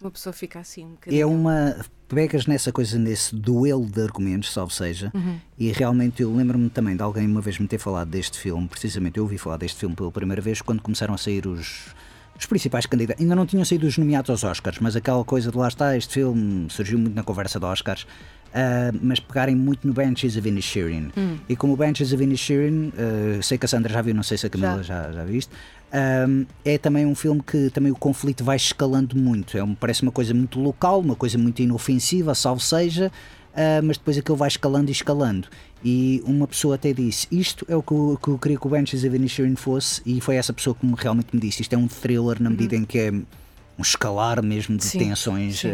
uma pessoa fica assim um bocadinho. É uma. Pegas nessa coisa, nesse duelo de argumentos, salvo seja, Uhum. e realmente eu lembro-me também de alguém uma vez me ter falado deste filme, precisamente eu ouvi falar deste filme pela primeira vez quando começaram a sair os, os principais candidatos. Ainda não tinham saído os nomeados aos Oscars, mas aquela coisa de lá está, este filme surgiu muito na conversa de Oscars. ah, mas pegarem muito no Benches of Inisherin. E como o Benches of Inisherin, ah, sei que a Sandra já viu, não sei se a Camila já, já viste, ah, é também um filme que também o conflito vai escalando muito. É um, parece uma coisa muito local, uma coisa muito inofensiva, salvo seja, ah, mas depois aquilo vai escalando e escalando. E uma pessoa até disse: Isto é o que eu, que eu queria que o Benches of Inisherin fosse, e foi essa pessoa que me, realmente me disse: Isto é um thriller na medida em que é um escalar mesmo de Sim, tensões. sim.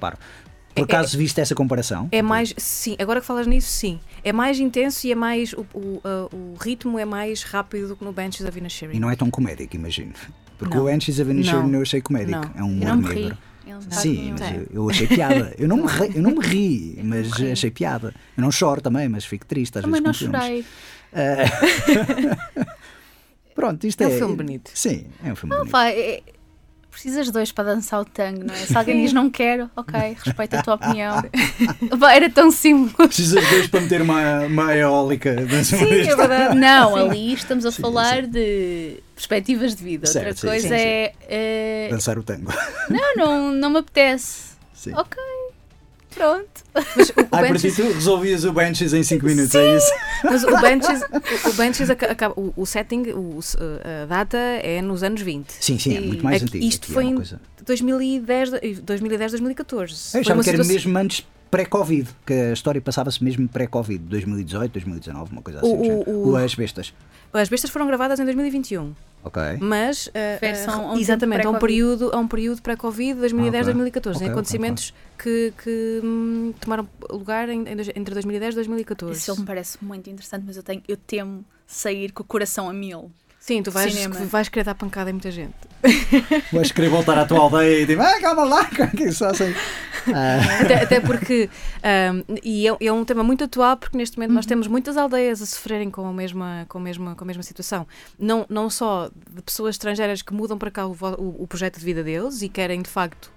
paro. Por acaso viste essa comparação? É mais, sim, agora que falas nisso, sim. É mais intenso e é mais. O, o, a- o ritmo é mais rápido do que no Benches of Inisherin. E não é tão comédico, imagino. Porque Não. o Benches of Inisherin Não. eu achei comédico. Não. É um humor não negro. Não Sim, mas eu, eu achei piada. Eu não, me ri, eu não me ri, mas ri. achei piada. Eu não choro também, mas fico triste às Também não vezes com filmes. chorei. Ah, [LAUGHS] Pronto, isto É é. um filme bonito. Sim, é um filme Ah, bonito. pá, é- precisas de dois para dançar o tango, não é? Se alguém diz não quero, ok, [LAUGHS] respeito a tua opinião. Era tão simples. Precisas de dois para meter uma, uma eólica. Sim, é verdade. Não, Sim. ali estamos a Sim, falar de perspectivas de vida. Certo, Outra sim, coisa sim, sim. é. é, Dançar o tango. Não, não, não me apetece. Sim. Ok. Pronto. Mas o, o Ai, para ti tu resolvias o Benches em 5 minutos, é isso? mas o Banshees, o, aca- acaba, o, o setting, o, a data é nos anos 20. Sim, sim, é E muito mais aqui- antigo. isto Aqui é foi uma em coisa... 2010, 2010 2014. Eu Foi achava uma que era situação- mesmo antes pré-Covid, que a história passava-se mesmo pré-Covid, 2018, 2019, uma coisa assim. O- o- o- As bestas. As bestas foram gravadas em 2021. Ok. Mas, uh, uh, a um exatamente, a um período, a um período pré-Covid, 2010, Ah, ok. 2014, Ok, em ok, acontecimentos que, que hum, tomaram lugar em- entre 2010 e 2014. Esse filme me parece muito interessante, mas eu, tenho, eu temo sair com o coração a mil. Sim, tu vais, Cinema. vais querer dar pancada em muita gente. [LAUGHS] Vais querer voltar à tua aldeia e tipo, ah, calma lá, [LAUGHS] que só assim. Ah, Até, até porque, um, e é, é um tema muito atual, porque neste momento Uhum. nós temos muitas aldeias a sofrerem com a mesma, com a mesma, com a mesma situação. Não, não só de pessoas estrangeiras que mudam para cá o, o, o projeto de vida deles e querem de facto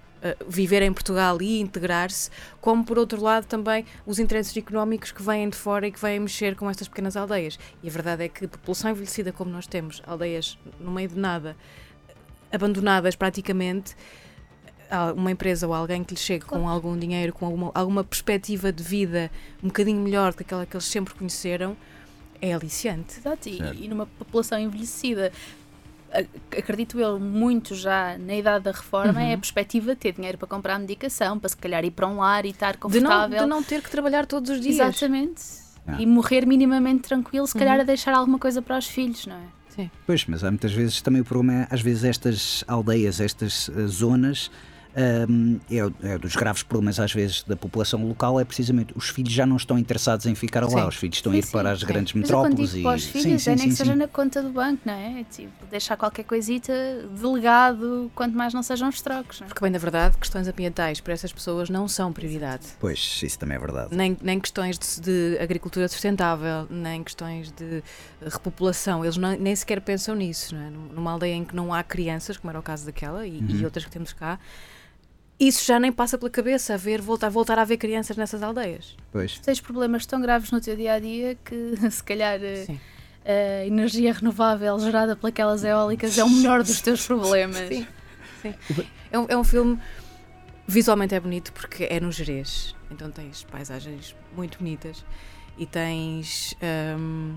viver em Portugal e integrar-se, como por outro lado também os interesses económicos que vêm de fora e que vêm mexer com estas pequenas aldeias. E a verdade é que população envelhecida como nós temos, aldeias no meio de nada, abandonadas praticamente, uma empresa ou alguém que lhe chegue com algum dinheiro, com alguma, alguma perspectiva de vida um bocadinho melhor do que aquela que eles sempre conheceram, é aliciante. Exato, e, e numa população envelhecida, acredito eu, muito já na idade da reforma, Uhum. é a perspectiva de ter dinheiro para comprar medicação, para se calhar ir para um lar e estar De não, confortável. de não ter que trabalhar todos os dias. Exatamente. Ah. E morrer minimamente tranquilo, se calhar Uhum. a deixar alguma coisa para os filhos, não é? Sim. Pois, mas há muitas vezes também o problema é, às vezes, estas aldeias, estas eh, zonas. Ahm, é, o- é dos graves problemas às vezes da população local é precisamente os filhos já não estão interessados em ficar lá, Sim. os filhos estão a Sim, ir sim, para as sim. grandes Mas eu metrópoles digo e para os filhos, sim, é nem sim, que seja sim. na conta do banco, não é? Tipo, deixar qualquer coisita delegado, quanto mais não sejam os trocos, não é? Porque, bem, na verdade, questões ambientais para essas pessoas não são prioridade. Pois, isso também é verdade. Nem, nem questões de, de agricultura sustentável, nem questões de repopulação. Eles não- nem sequer pensam nisso. Não é? Num- Numa aldeia em que não há crianças, como era o caso daquela e, e Uhum. outras que temos cá, isso já nem passa pela cabeça, a ver, voltar, voltar a haver crianças nessas aldeias. Pois. Tens problemas tão graves no teu dia a dia que [LAUGHS] se calhar eh, Sim. a energia renovável gerada pelas eólicas é o menor dos teus problemas. Sim. É um, é um filme visualmente é bonito porque é no Jerez, então tens paisagens muito bonitas e tens hum,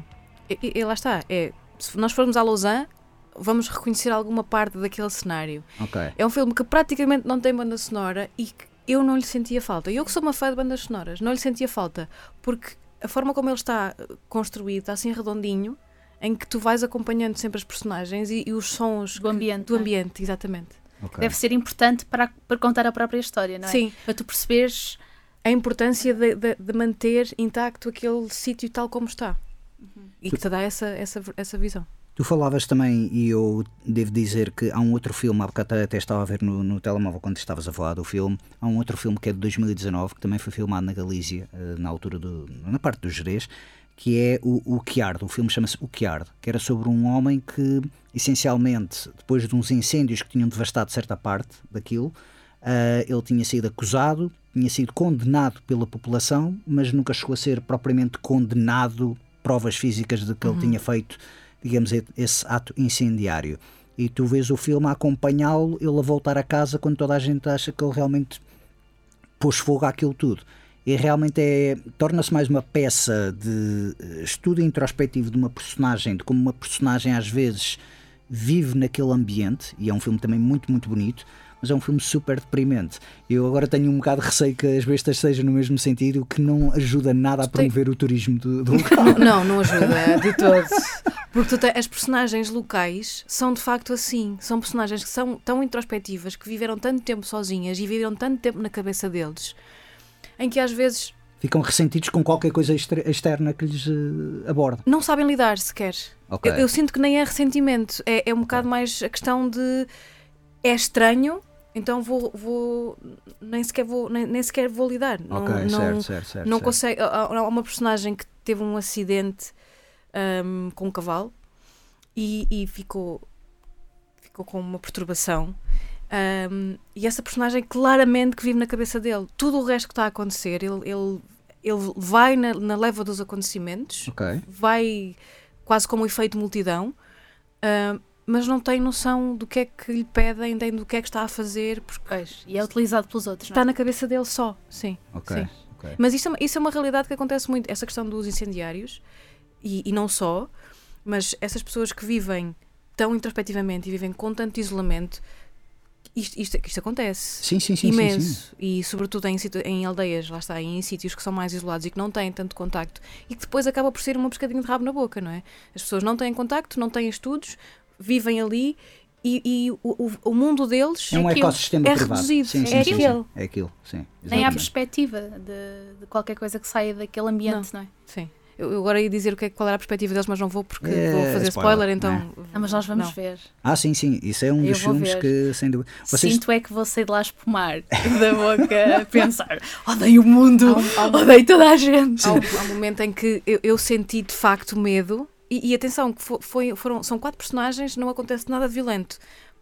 e, e- e lá está, é, se nós formos a Lausanne vamos reconhecer alguma parte daquele cenário. Ok. É um filme que praticamente não tem banda sonora e que eu não lhe sentia falta. Eu que sou uma fã de bandas sonoras, não lhe sentia falta porque a forma como ele está eh, construído, está assim redondinho, em que tu vais acompanhando sempre as personagens e, e os sons Do que- ambiente, do é? ambiente, exatamente. ok. Deve ser importante para, para contar a própria história, não é? Sim. Para tu perceberes. a importância de, de- de manter intacto aquele sítio tal como está. E que te dá essa, essa, essa visão. Tu falavas também, e eu devo dizer que há um outro filme, há bocado até estava a ver no, no telemóvel quando estavas a falar do filme, há um outro filme que é de 2019, que também foi filmado na Galícia, eh, na altura do, na parte do Jerez, que é o, o Chiardo. O filme chama-se O Chiardo, que era sobre um homem que, essencialmente, depois de uns incêndios que tinham devastado certa parte daquilo, eh, ele tinha sido acusado, tinha sido condenado pela população, mas nunca chegou a ser propriamente condenado, provas físicas de que ele tinha feito, digamos, esse ato incendiário. E tu vês o filme a acompanhá-lo, ele a voltar a casa quando toda a gente acha que ele realmente pôs fogo àquilo tudo. E realmente é, torna-se mais uma peça de eh, estudo introspectivo de uma personagem, de como uma personagem às vezes vive naquele ambiente, e é um filme também muito, muito bonito, mas é um filme super deprimente. Eu agora tenho um bocado de receio que as bestas sejam no mesmo sentido, que não ajuda nada a Tu tem- promover o turismo do, do [LAUGHS] local. Não, não ajuda de todos. Porque te- as personagens locais são de facto assim. São personagens que são tão introspectivas, que viveram tanto tempo sozinhas e viveram tanto tempo na cabeça deles, em que às vezes Ficam ressentidos com qualquer coisa exter- externa que lhes eh, aborda. não sabem lidar sequer. Ok. Eu, eu sinto que nem é ressentimento, é, é um bocado mais a questão de é estranho, então vou, vou nem sequer vou nem, nem sequer vou lidar. Não, ok, não, certo, certo, certo. não consegue. Há uma personagem que teve um acidente ahm, com um cavalo e, e ficou ficou com uma perturbação. Ahm, e essa personagem claramente que vive na cabeça dele. Tudo o resto que está a acontecer, ele, ele, ele vai na, na leva dos acontecimentos, Ok. vai quase como um efeito multidão, ah, mas não tem noção do que é que lhe pedem, nem do que é que está a fazer, porque Pois, e é utilizado pelos outros. está não é? na cabeça dele só. Sim. Ok. Sim. ok. Mas isso é, uma- isso é uma realidade que acontece muito, essa questão dos incendiários, e, e não só, mas essas pessoas que vivem tão introspectivamente e vivem com tanto isolamento, isto, isto, isto acontece. Sim, sim, sim. sim, Imenso. sim. E sobretudo em, em aldeias, lá está, em sítios que são mais isolados e que não têm tanto contacto e que depois acaba por ser uma pescadinha de rabo na boca, não é? As pessoas não têm contacto, não têm estudos, vivem ali e, e o, o, mundo deles É um aquilo. ecossistema É privado. reduzido. Sim, sim, É sim, aquilo. sim. É aquilo. Sim. Nem há perspectiva de, de qualquer coisa que saia daquele ambiente, não, é? Sim. Eu eu agora ia dizer o que é, qual era a perspectiva deles, mas não vou porque É, vou fazer spoiler, spoiler, então. não Ah, mas nós vamos Não. ver. Ah, sim, sim. Isso é um Eu dos filmes ver. que, sem dúvida. Vocês Sinto é que vou sair de lá espumar [LAUGHS] da boca a pensar odeio o mundo, odeio toda a gente. Há um, há um momento em que eu, eu senti de facto medo, e, e atenção, que fo- foi, foram, são quatro personagens, não acontece nada de violento,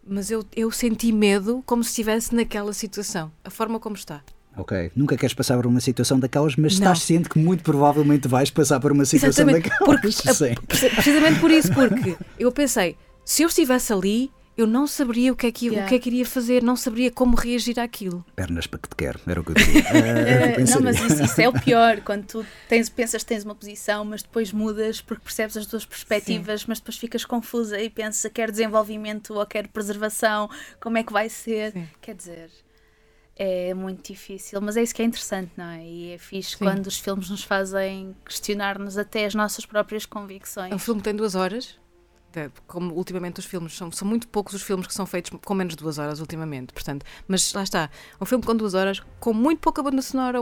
mas eu, eu senti medo como se estivesse naquela situação, a forma como está. Ok. Nunca queres passar por uma situação daquelas, mas Não. estás ciente que muito provavelmente vais passar por uma situação Exatamente, daquelas. porque- Sim. Preci- Precisamente por isso, porque eu pensei, se eu estivesse ali, eu não saberia o que é que, Yeah. o que, é que iria fazer, não saberia como reagir àquilo. Pernas para que te quero, era o que eu dizia. Ah, [LAUGHS] eu Eh, não, pensaria. mas isso, isso é o pior, quando tu tens, pensas que tens uma posição, mas depois mudas porque percebes as tuas perspectivas, mas depois ficas confusa e pensa quer desenvolvimento ou quer preservação, como é que vai ser? Sim. Quer dizer, é muito difícil, mas é isso que é interessante, não é? E é fixe Sim. quando os filmes nos fazem questionar-nos até as nossas próprias convicções. É um filme tem duas horas. Como ultimamente os filmes são, são muito poucos os filmes que são feitos com menos de duas horas ultimamente, portanto, mas lá está, um filme com duas horas, com muito pouca banda sonora,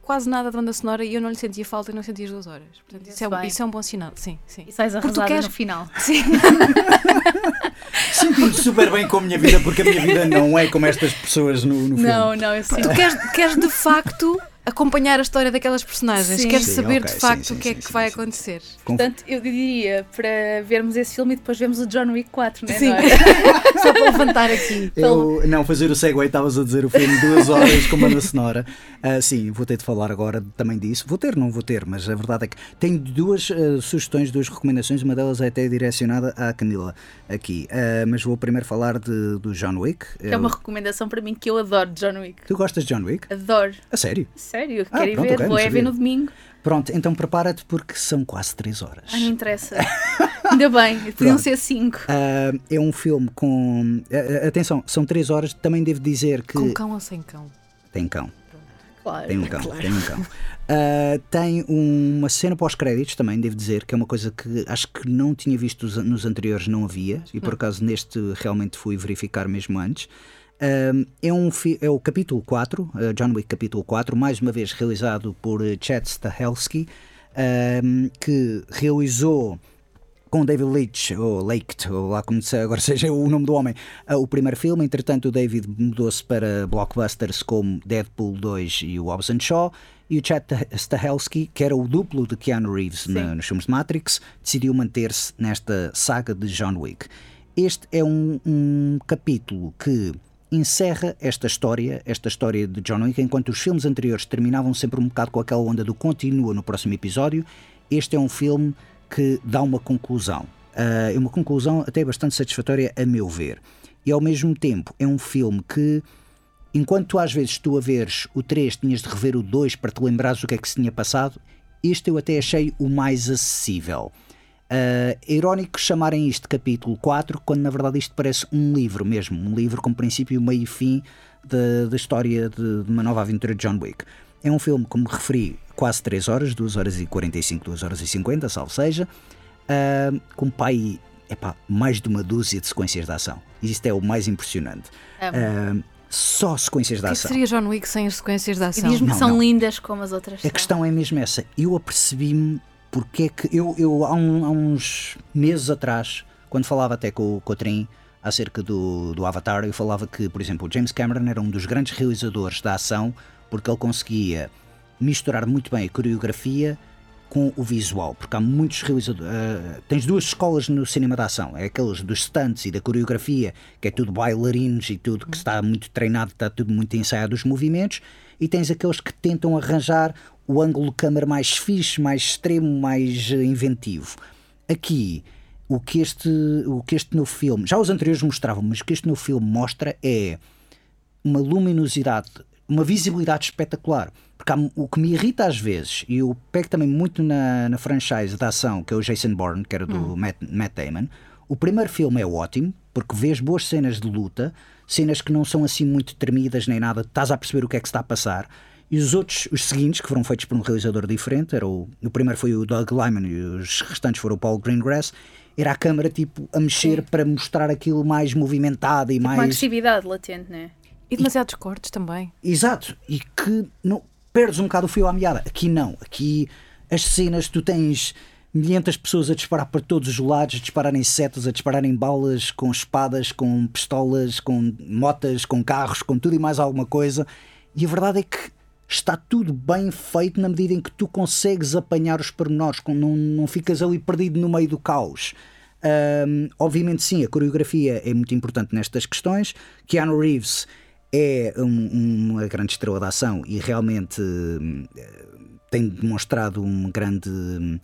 quase nada de banda sonora, e eu não lhe sentia falta e não sentia as duas horas. Portanto, isso é, um, isso é um bom sinal, sim, sim. E sais Porque tu arrasada queres- no final. [LAUGHS] Sim. [LAUGHS] Sinto-me super bem com a minha vida, porque a minha vida não é como estas pessoas no, no filme. Não, não, eu sinto. Tu queres, queres de facto acompanhar a história daquelas personagens, Sim. queres Sim, saber ok, de facto sim, o que é sim, que sim, vai sim. acontecer. Portanto, eu diria para vermos esse filme e depois vemos o John Wick 4, né? Sim. Não é? [LAUGHS] Só para levantar aqui. Eu, não, fazer o segue, estavas a dizer o filme duas horas com banda sonora. Ah, sim, vou ter de falar agora também disso. Vou ter, não vou ter, mas a verdade é que tenho duas ah, sugestões, duas recomendações. Uma delas é até direcionada à Camila aqui. Ah, mas vou primeiro falar de, do John Wick. Que é uma recomendação para mim que eu adoro John Wick. Tu gostas de John Wick? Adoro. A sério? Sério, Ah, quero ir pronto, ver. ok, Vou é ver no domingo. Pronto, então prepara-te porque são quase três horas. Ah, não interessa. [LAUGHS] Ainda bem, podiam ser cinco. Ah, é um filme com. ah, atenção, são três horas. Também devo dizer que. Com cão ou sem cão? Tem cão. Claro. Tem um cão, tem um cão. Ah, tem uma cena pós-créditos também, devo dizer, que é uma coisa que acho que não tinha visto os- nos anteriores, não havia, e por acaso neste realmente fui verificar mesmo antes. É, um, é o capítulo 4, ah, John Wick capítulo 4, mais uma vez realizado por eh, Chad Stahelski, ah, que realizou com David Leitch, ou Leitch, ou lá como se [LAUGHS] agora seja o nome do homem, o primeiro filme. Entretanto, o David mudou-se para blockbusters como Deadpool 2 e o Hobbs Shaw. E o Chad Stahelski, que era o duplo de Keanu Reeves na- nos filmes de Matrix, decidiu manter-se nesta saga de John Wick. Este é um, um capítulo que encerra esta história, esta história de John Wick, enquanto os filmes anteriores terminavam sempre um bocado com aquela onda do continua no próximo episódio. Este é um filme que dá uma conclusão. É uma conclusão até bastante satisfatória, a meu ver. E ao mesmo tempo é um filme que, enquanto tu às vezes tu a veres o 3 tinhas de rever o 2 para te lembrares o que é que se tinha passado, este eu até achei o mais acessível. Ah, é irónico chamarem isto de capítulo 4, quando na verdade isto parece um livro mesmo, um livro com princípio, meio e fim da, história de, de uma nova aventura de John Wick. É um filme, como referi, quase 3 horas, 2 horas e 45, 2 horas e 50, salvo seja, ah, com pai, epá, mais de uma dúzia de sequências de ação. E isto é o mais impressionante. Amo. Ah, só sequências de O que ação. seria John Wick sem as sequências de E ação? diz-me Não, que são não. lindas como as outras A são. questão é mesmo essa. Eu apercebi-me porque é que. Eu, eu há, um- há uns meses atrás, quando falava até com, o- com o Trim acerca do, do Avatar, eu falava que, por exemplo, o James Cameron era um dos grandes realizadores da ação porque ele conseguia misturar muito bem a coreografia com o visual, porque há muitos realizadores. ah, tens duas escolas no cinema de ação: é aqueles dos stunts e da coreografia, que é tudo bailarinos e tudo que está muito treinado, está tudo muito ensaiado os movimentos, e tens aqueles que tentam arranjar o ângulo de câmara mais fixe, mais extremo, mais eh, inventivo. Aqui o que este, o que este novo filme, já os anteriores mostravam, mas o que este novo filme mostra é uma luminosidade, uma visibilidade espetacular. Porque há- o que me irrita às vezes, e eu pego também muito na, na franchise da ação, que é o Jason Bourne, que era do Matt, Matt Damon, o primeiro filme é ótimo, porque vês boas cenas de luta, cenas que não são assim muito tremidas nem nada, estás a perceber o que é que está a passar. E os outros, os seguintes, que foram feitos por um realizador diferente, era o, o primeiro foi o Doug Lyman e os restantes foram o Paul Greengrass, era a câmara tipo a mexer para mostrar aquilo mais movimentado e Uma mais. agressividade latente, não é? E demasiados cortes também. Exato, e que não perdes um bocado o fio à meada. Aqui não, aqui as cenas tu tens milhentas pessoas a disparar para todos os lados, a dispararem setas, a dispararem balas com espadas, com pistolas, com motas, com carros, com tudo e mais alguma coisa. E a verdade é que está tudo bem feito na medida em que tu consegues apanhar os pormenores, não, não ficas ali perdido no meio do caos. Ahm, obviamente, sim, a coreografia é muito importante nestas questões. Keanu Reeves é um- uma grande estrela de ação e realmente eh, tem demonstrado um grande hum,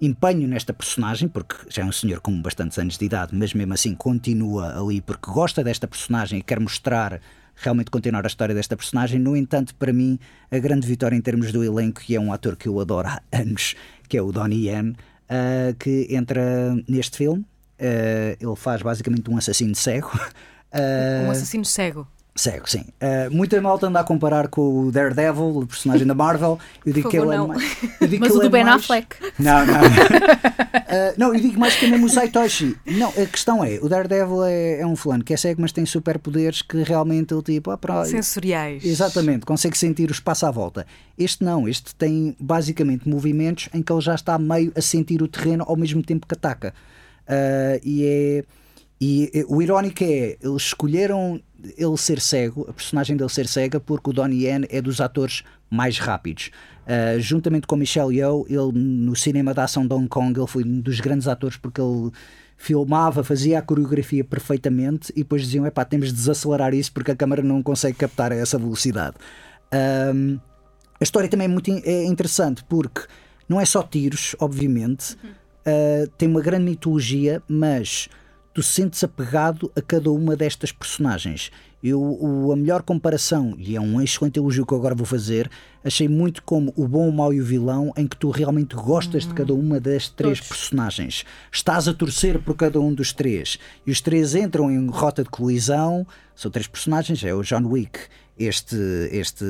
empenho nesta personagem, porque já é um senhor com bastantes anos de idade, mas mesmo assim continua ali porque gosta desta personagem e quer mostrar realmente continuar a história desta personagem. No entanto, para mim, a grande vitória em termos do elenco, e é um ator que eu adoro há anos, que é o Donnie Yen, ah, que entra neste filme. Ah, ele faz basicamente um assassino cego. [LAUGHS] Ah, Um assassino cego. Cego, sim. Uh, muita malta anda a comparar com o Daredevil, o personagem da Marvel. Eu digo que ele é não. mais- eu [LAUGHS] digo Mas que o do é Ben mais- Affleck. Não, não. Uh, [LAUGHS] não, eu digo mais que é mesmo o Saitoshi. Não, a questão é: o Daredevil é, é um fulano que é cego, mas tem superpoderes que realmente ele tipo. Ah, para, Sensoriais. Exatamente, consegue sentir o espaço à volta. Este não, este tem basicamente movimentos em que ele já está meio a sentir o terreno ao mesmo tempo que ataca. Ah, e é. E eh, o irónico é, eles escolheram ele ser cego, a personagem dele ser cega, porque o Donnie Yen é dos atores mais rápidos. Ah, juntamente com Michelle Yeoh, ele no cinema da ação de Hong Kong, ele foi um dos grandes atores porque ele filmava, fazia a coreografia perfeitamente e depois diziam: epá, temos de desacelerar isso porque a câmara não consegue captar a essa velocidade. Ahm, a história também é muito é interessante porque não é só tiros, obviamente, ah, tem uma grande mitologia, mas tu sentes apegado a cada uma destas personagens. Eu, o- a melhor comparação, e é um excelente elogio que eu agora vou fazer, achei muito como o bom, o mau e o vilão, em que tu realmente gostas de cada uma das três personagens. Estás a torcer por cada um dos três. E os três entram em rota de colisão. São três personagens: é o John Wick, este, este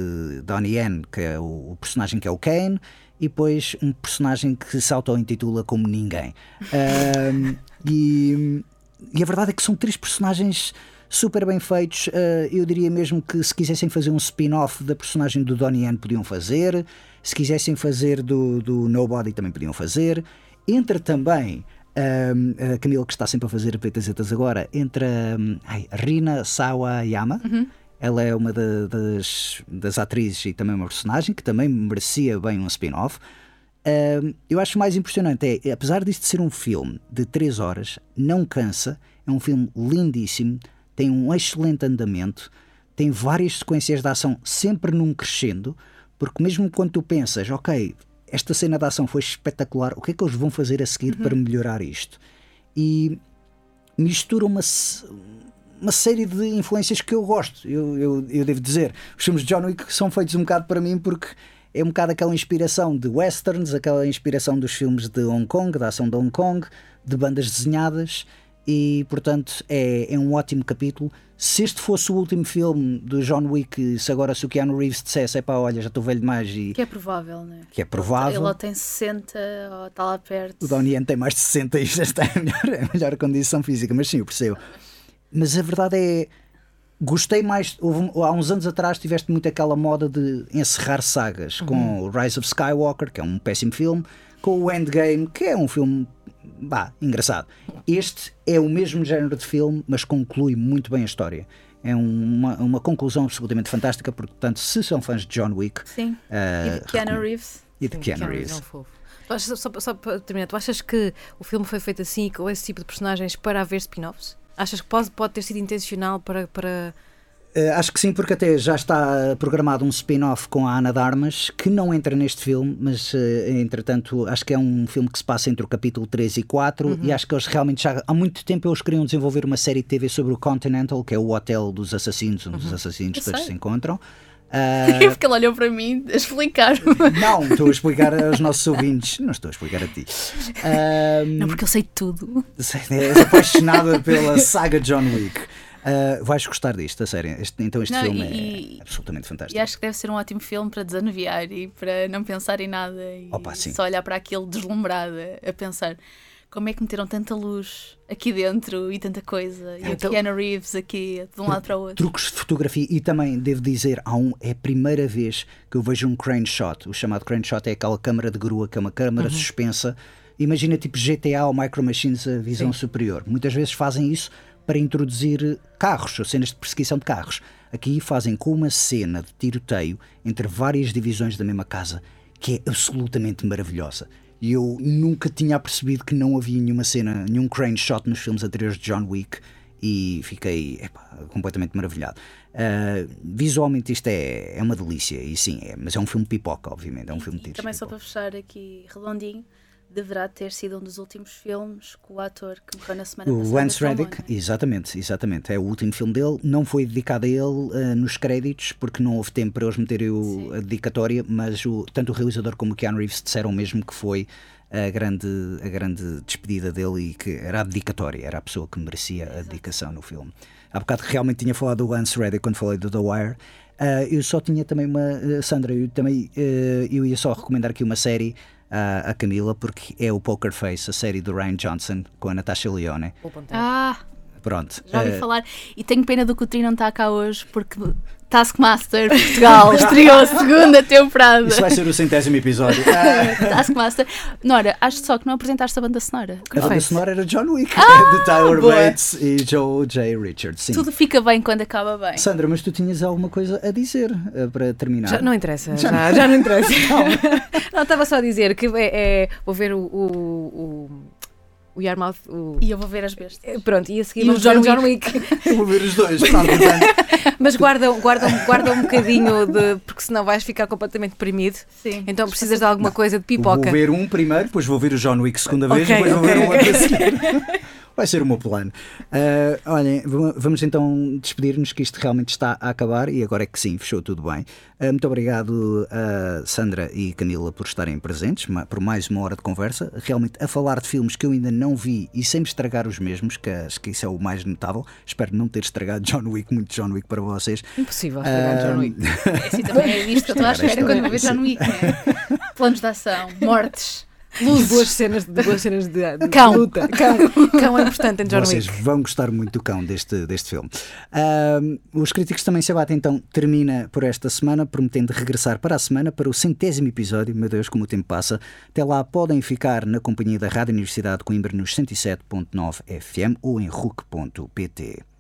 Donnie Yen, que é o, o personagem que é o Kane, e depois um personagem que se auto-intitula como ninguém. [LAUGHS] Ahm, e, e a verdade é que são três personagens super bem feitos. Ah, eu diria mesmo que se quisessem fazer um spin-off da personagem do Donnie Yen, podiam fazer. Se quisessem fazer do, do Nobody, também podiam fazer. Entra também. ahm, a Camila, que está sempre a fazer peitazetas agora, entra ahm, ai, Rina Sawayama. Ela é uma da- das, das atrizes e também uma personagem que também merecia bem um spin-off. Um, eu acho mais impressionante é, apesar disto ser um filme de 3 horas, não cansa, é um filme lindíssimo, tem um excelente andamento, tem várias sequências de ação sempre num crescendo, porque mesmo quando tu pensas, ok, esta cena de ação foi espetacular, o que é que eles vão fazer a seguir para melhorar isto? E mistura uma, uma série de influências que eu gosto. Eu, eu, eu devo dizer, os filmes de John Wick são feitos um bocado para mim porque é um bocado aquela inspiração de westerns, aquela inspiração dos filmes de Hong Kong, da ação de Hong Kong, de bandas desenhadas. E portanto é, é um ótimo capítulo. Se este fosse o último filme do John Wick, se agora se o Keanu Reeves dissesse, epá, olha, já estou velho demais e Que é provável, não é? que é provável. Ele ou tem 60 ou está lá perto. O Donnie Yen tem mais de 60 e já está em melhor, em melhor condição física, mas sim, eu percebo. Mas a verdade é. Gostei mais. houve- há uns anos atrás tiveste muito aquela moda de encerrar sagas com o Rise of Skywalker, que é um péssimo filme, com o Endgame, que é um filme. Bah, engraçado. Este é o mesmo género de filme, mas conclui muito bem a história. É uma, uma conclusão absolutamente fantástica, porque, portanto, se são fãs de John Wick Sim. eh, e de Keanu. Reeves. e de Sim, Keanu Keanu Reeves. é um fofo. Tu achas- só, só para terminar, tu achas que o filme foi feito assim, com esse tipo de personagens, para haver spin-offs? Achas que pode, pode ter sido intencional para, para Uh, acho que sim, porque até já está programado um spin-off com a Ana Darmas, que não entra neste filme, mas uh, entretanto acho que é um filme que se passa entre o capítulo 3 e 4 uhum. e acho que eles realmente já há muito tempo eles queriam desenvolver uma série de TV sobre o Continental, que é o hotel dos assassinos, onde uhum. os assassinos todos se encontram. Uh... [LAUGHS] Porque ele olhou para mim a explicar. Não, estou a explicar aos nossos ouvintes. Não estou a explicar a ti. Uh... Não, porque eu sei tudo. [LAUGHS] És apaixonada pela saga John Wick. Uh, vais gostar disto, a sério. Este, então este não, filme e, é absolutamente fantástico. E acho que deve ser um ótimo filme para desanuviar e para não pensar em nada e Opa, só olhar para aquilo deslumbrada a pensar como é que meteram tanta luz aqui dentro e tanta coisa. E então, o Keanu Reeves aqui, de um lado para o outro. Truques de fotografia. E também, devo dizer, há um, é a primeira vez que eu vejo um crane shot. O chamado crane shot é aquela câmara de grua, que é uma câmara uhum. suspensa. Imagina tipo GTA ou Micro Machines a visão Sim. superior. Muitas vezes fazem isso para introduzir carros, ou cenas de perseguição de carros. Aqui fazem com uma cena de tiroteio entre várias divisões da mesma casa que é absolutamente maravilhosa. E eu nunca tinha percebido que não havia nenhuma cena, nenhum crane shot nos filmes anteriores de John Wick e fiquei epa, completamente maravilhado. Uh, visualmente isto é, é uma delícia, e sim, é, mas é um filme pipoca, obviamente. É um filme e, também só para fechar aqui redondinho, deverá ter sido um dos últimos filmes com o ator que morreu na semana o passada. O Lance Reddick, é? exatamente, exatamente. É o último filme dele. Não foi dedicado a ele uh, nos créditos, porque não houve tempo para eles meterem o, a dedicatória, mas o, tanto o realizador como o Keanu Reeves disseram mesmo que foi a grande, a grande despedida dele e que era a dedicatória, era a pessoa que merecia a dedicação no filme. Há bocado realmente tinha falado do Lance Reddick quando falei do The Wire. Uh, eu só tinha também uma. Uh, Sandra, eu também uh, eu ia só recomendar aqui uma série a, a Camila, porque é o Poker Face, a série do Ryan Johnson com a Natasha Leone. Ah! Pronto. Já ouvi uh, falar. E tenho pena do que o Tri não está cá hoje, porque Taskmaster Portugal [LAUGHS] estreou a segunda temporada. Isso vai ser o centésimo episódio. [LAUGHS] Taskmaster. Nora, acho só que não apresentaste a banda sonora. a banda sonora era John Wick, ah, de Tyler boa. Bates e Joe J. Richards. Sim. Tudo fica bem quando acaba bem. Sandra, mas tu tinhas alguma coisa a dizer uh, para terminar? Já, não interessa, já, já, já não interessa. [LAUGHS] não, estava só a dizer que é, é vou ver o, o, o o Yarmouth. O... E eu vou ver as bestas. Eh, pronto, e a seguir e o John, John Wick. [LAUGHS] eu vou ver os dois, pronto, [LAUGHS] Mas guarda, guarda, guarda um bocadinho de. porque senão vais ficar completamente deprimido. Sim. Então precisas de alguma coisa de pipoca. Vou ver um primeiro, depois vou ver o John Wick segunda vez, okay, depois okay, vou ver o outro a seguir. [LAUGHS] Vai ser o meu plano. Uh, olhem, vamos então despedir-nos, que isto realmente está a acabar e agora é que sim, fechou tudo bem. Uh, muito obrigado a Sandra e Camila por estarem presentes, por mais uma hora de conversa. Realmente a falar de filmes que eu ainda não vi e sem me estragar os mesmos, que acho que isso é o mais notável. Espero não ter estragado John Wick, muito John Wick para vocês. Impossível estragar John Wick. É, assim, também é isto que eu estou à [LAUGHS] espera quando vou ver John Wick. Né? Planos de ação, mortes. Luzes. Boas cenas, de, boas cenas de, de cão. luta. [LAUGHS] Cão. cão é importante em John Vocês Wick. vão gostar muito do cão deste, deste filme. Uh, os críticos também se abatem, então termina por esta semana, prometendo regressar para a semana para o centésimo episódio. Meu Deus, como o tempo passa. Até lá podem ficar na companhia da Rádio Universidade de Coimbra nos 107.9 FM ou em RUC.pt.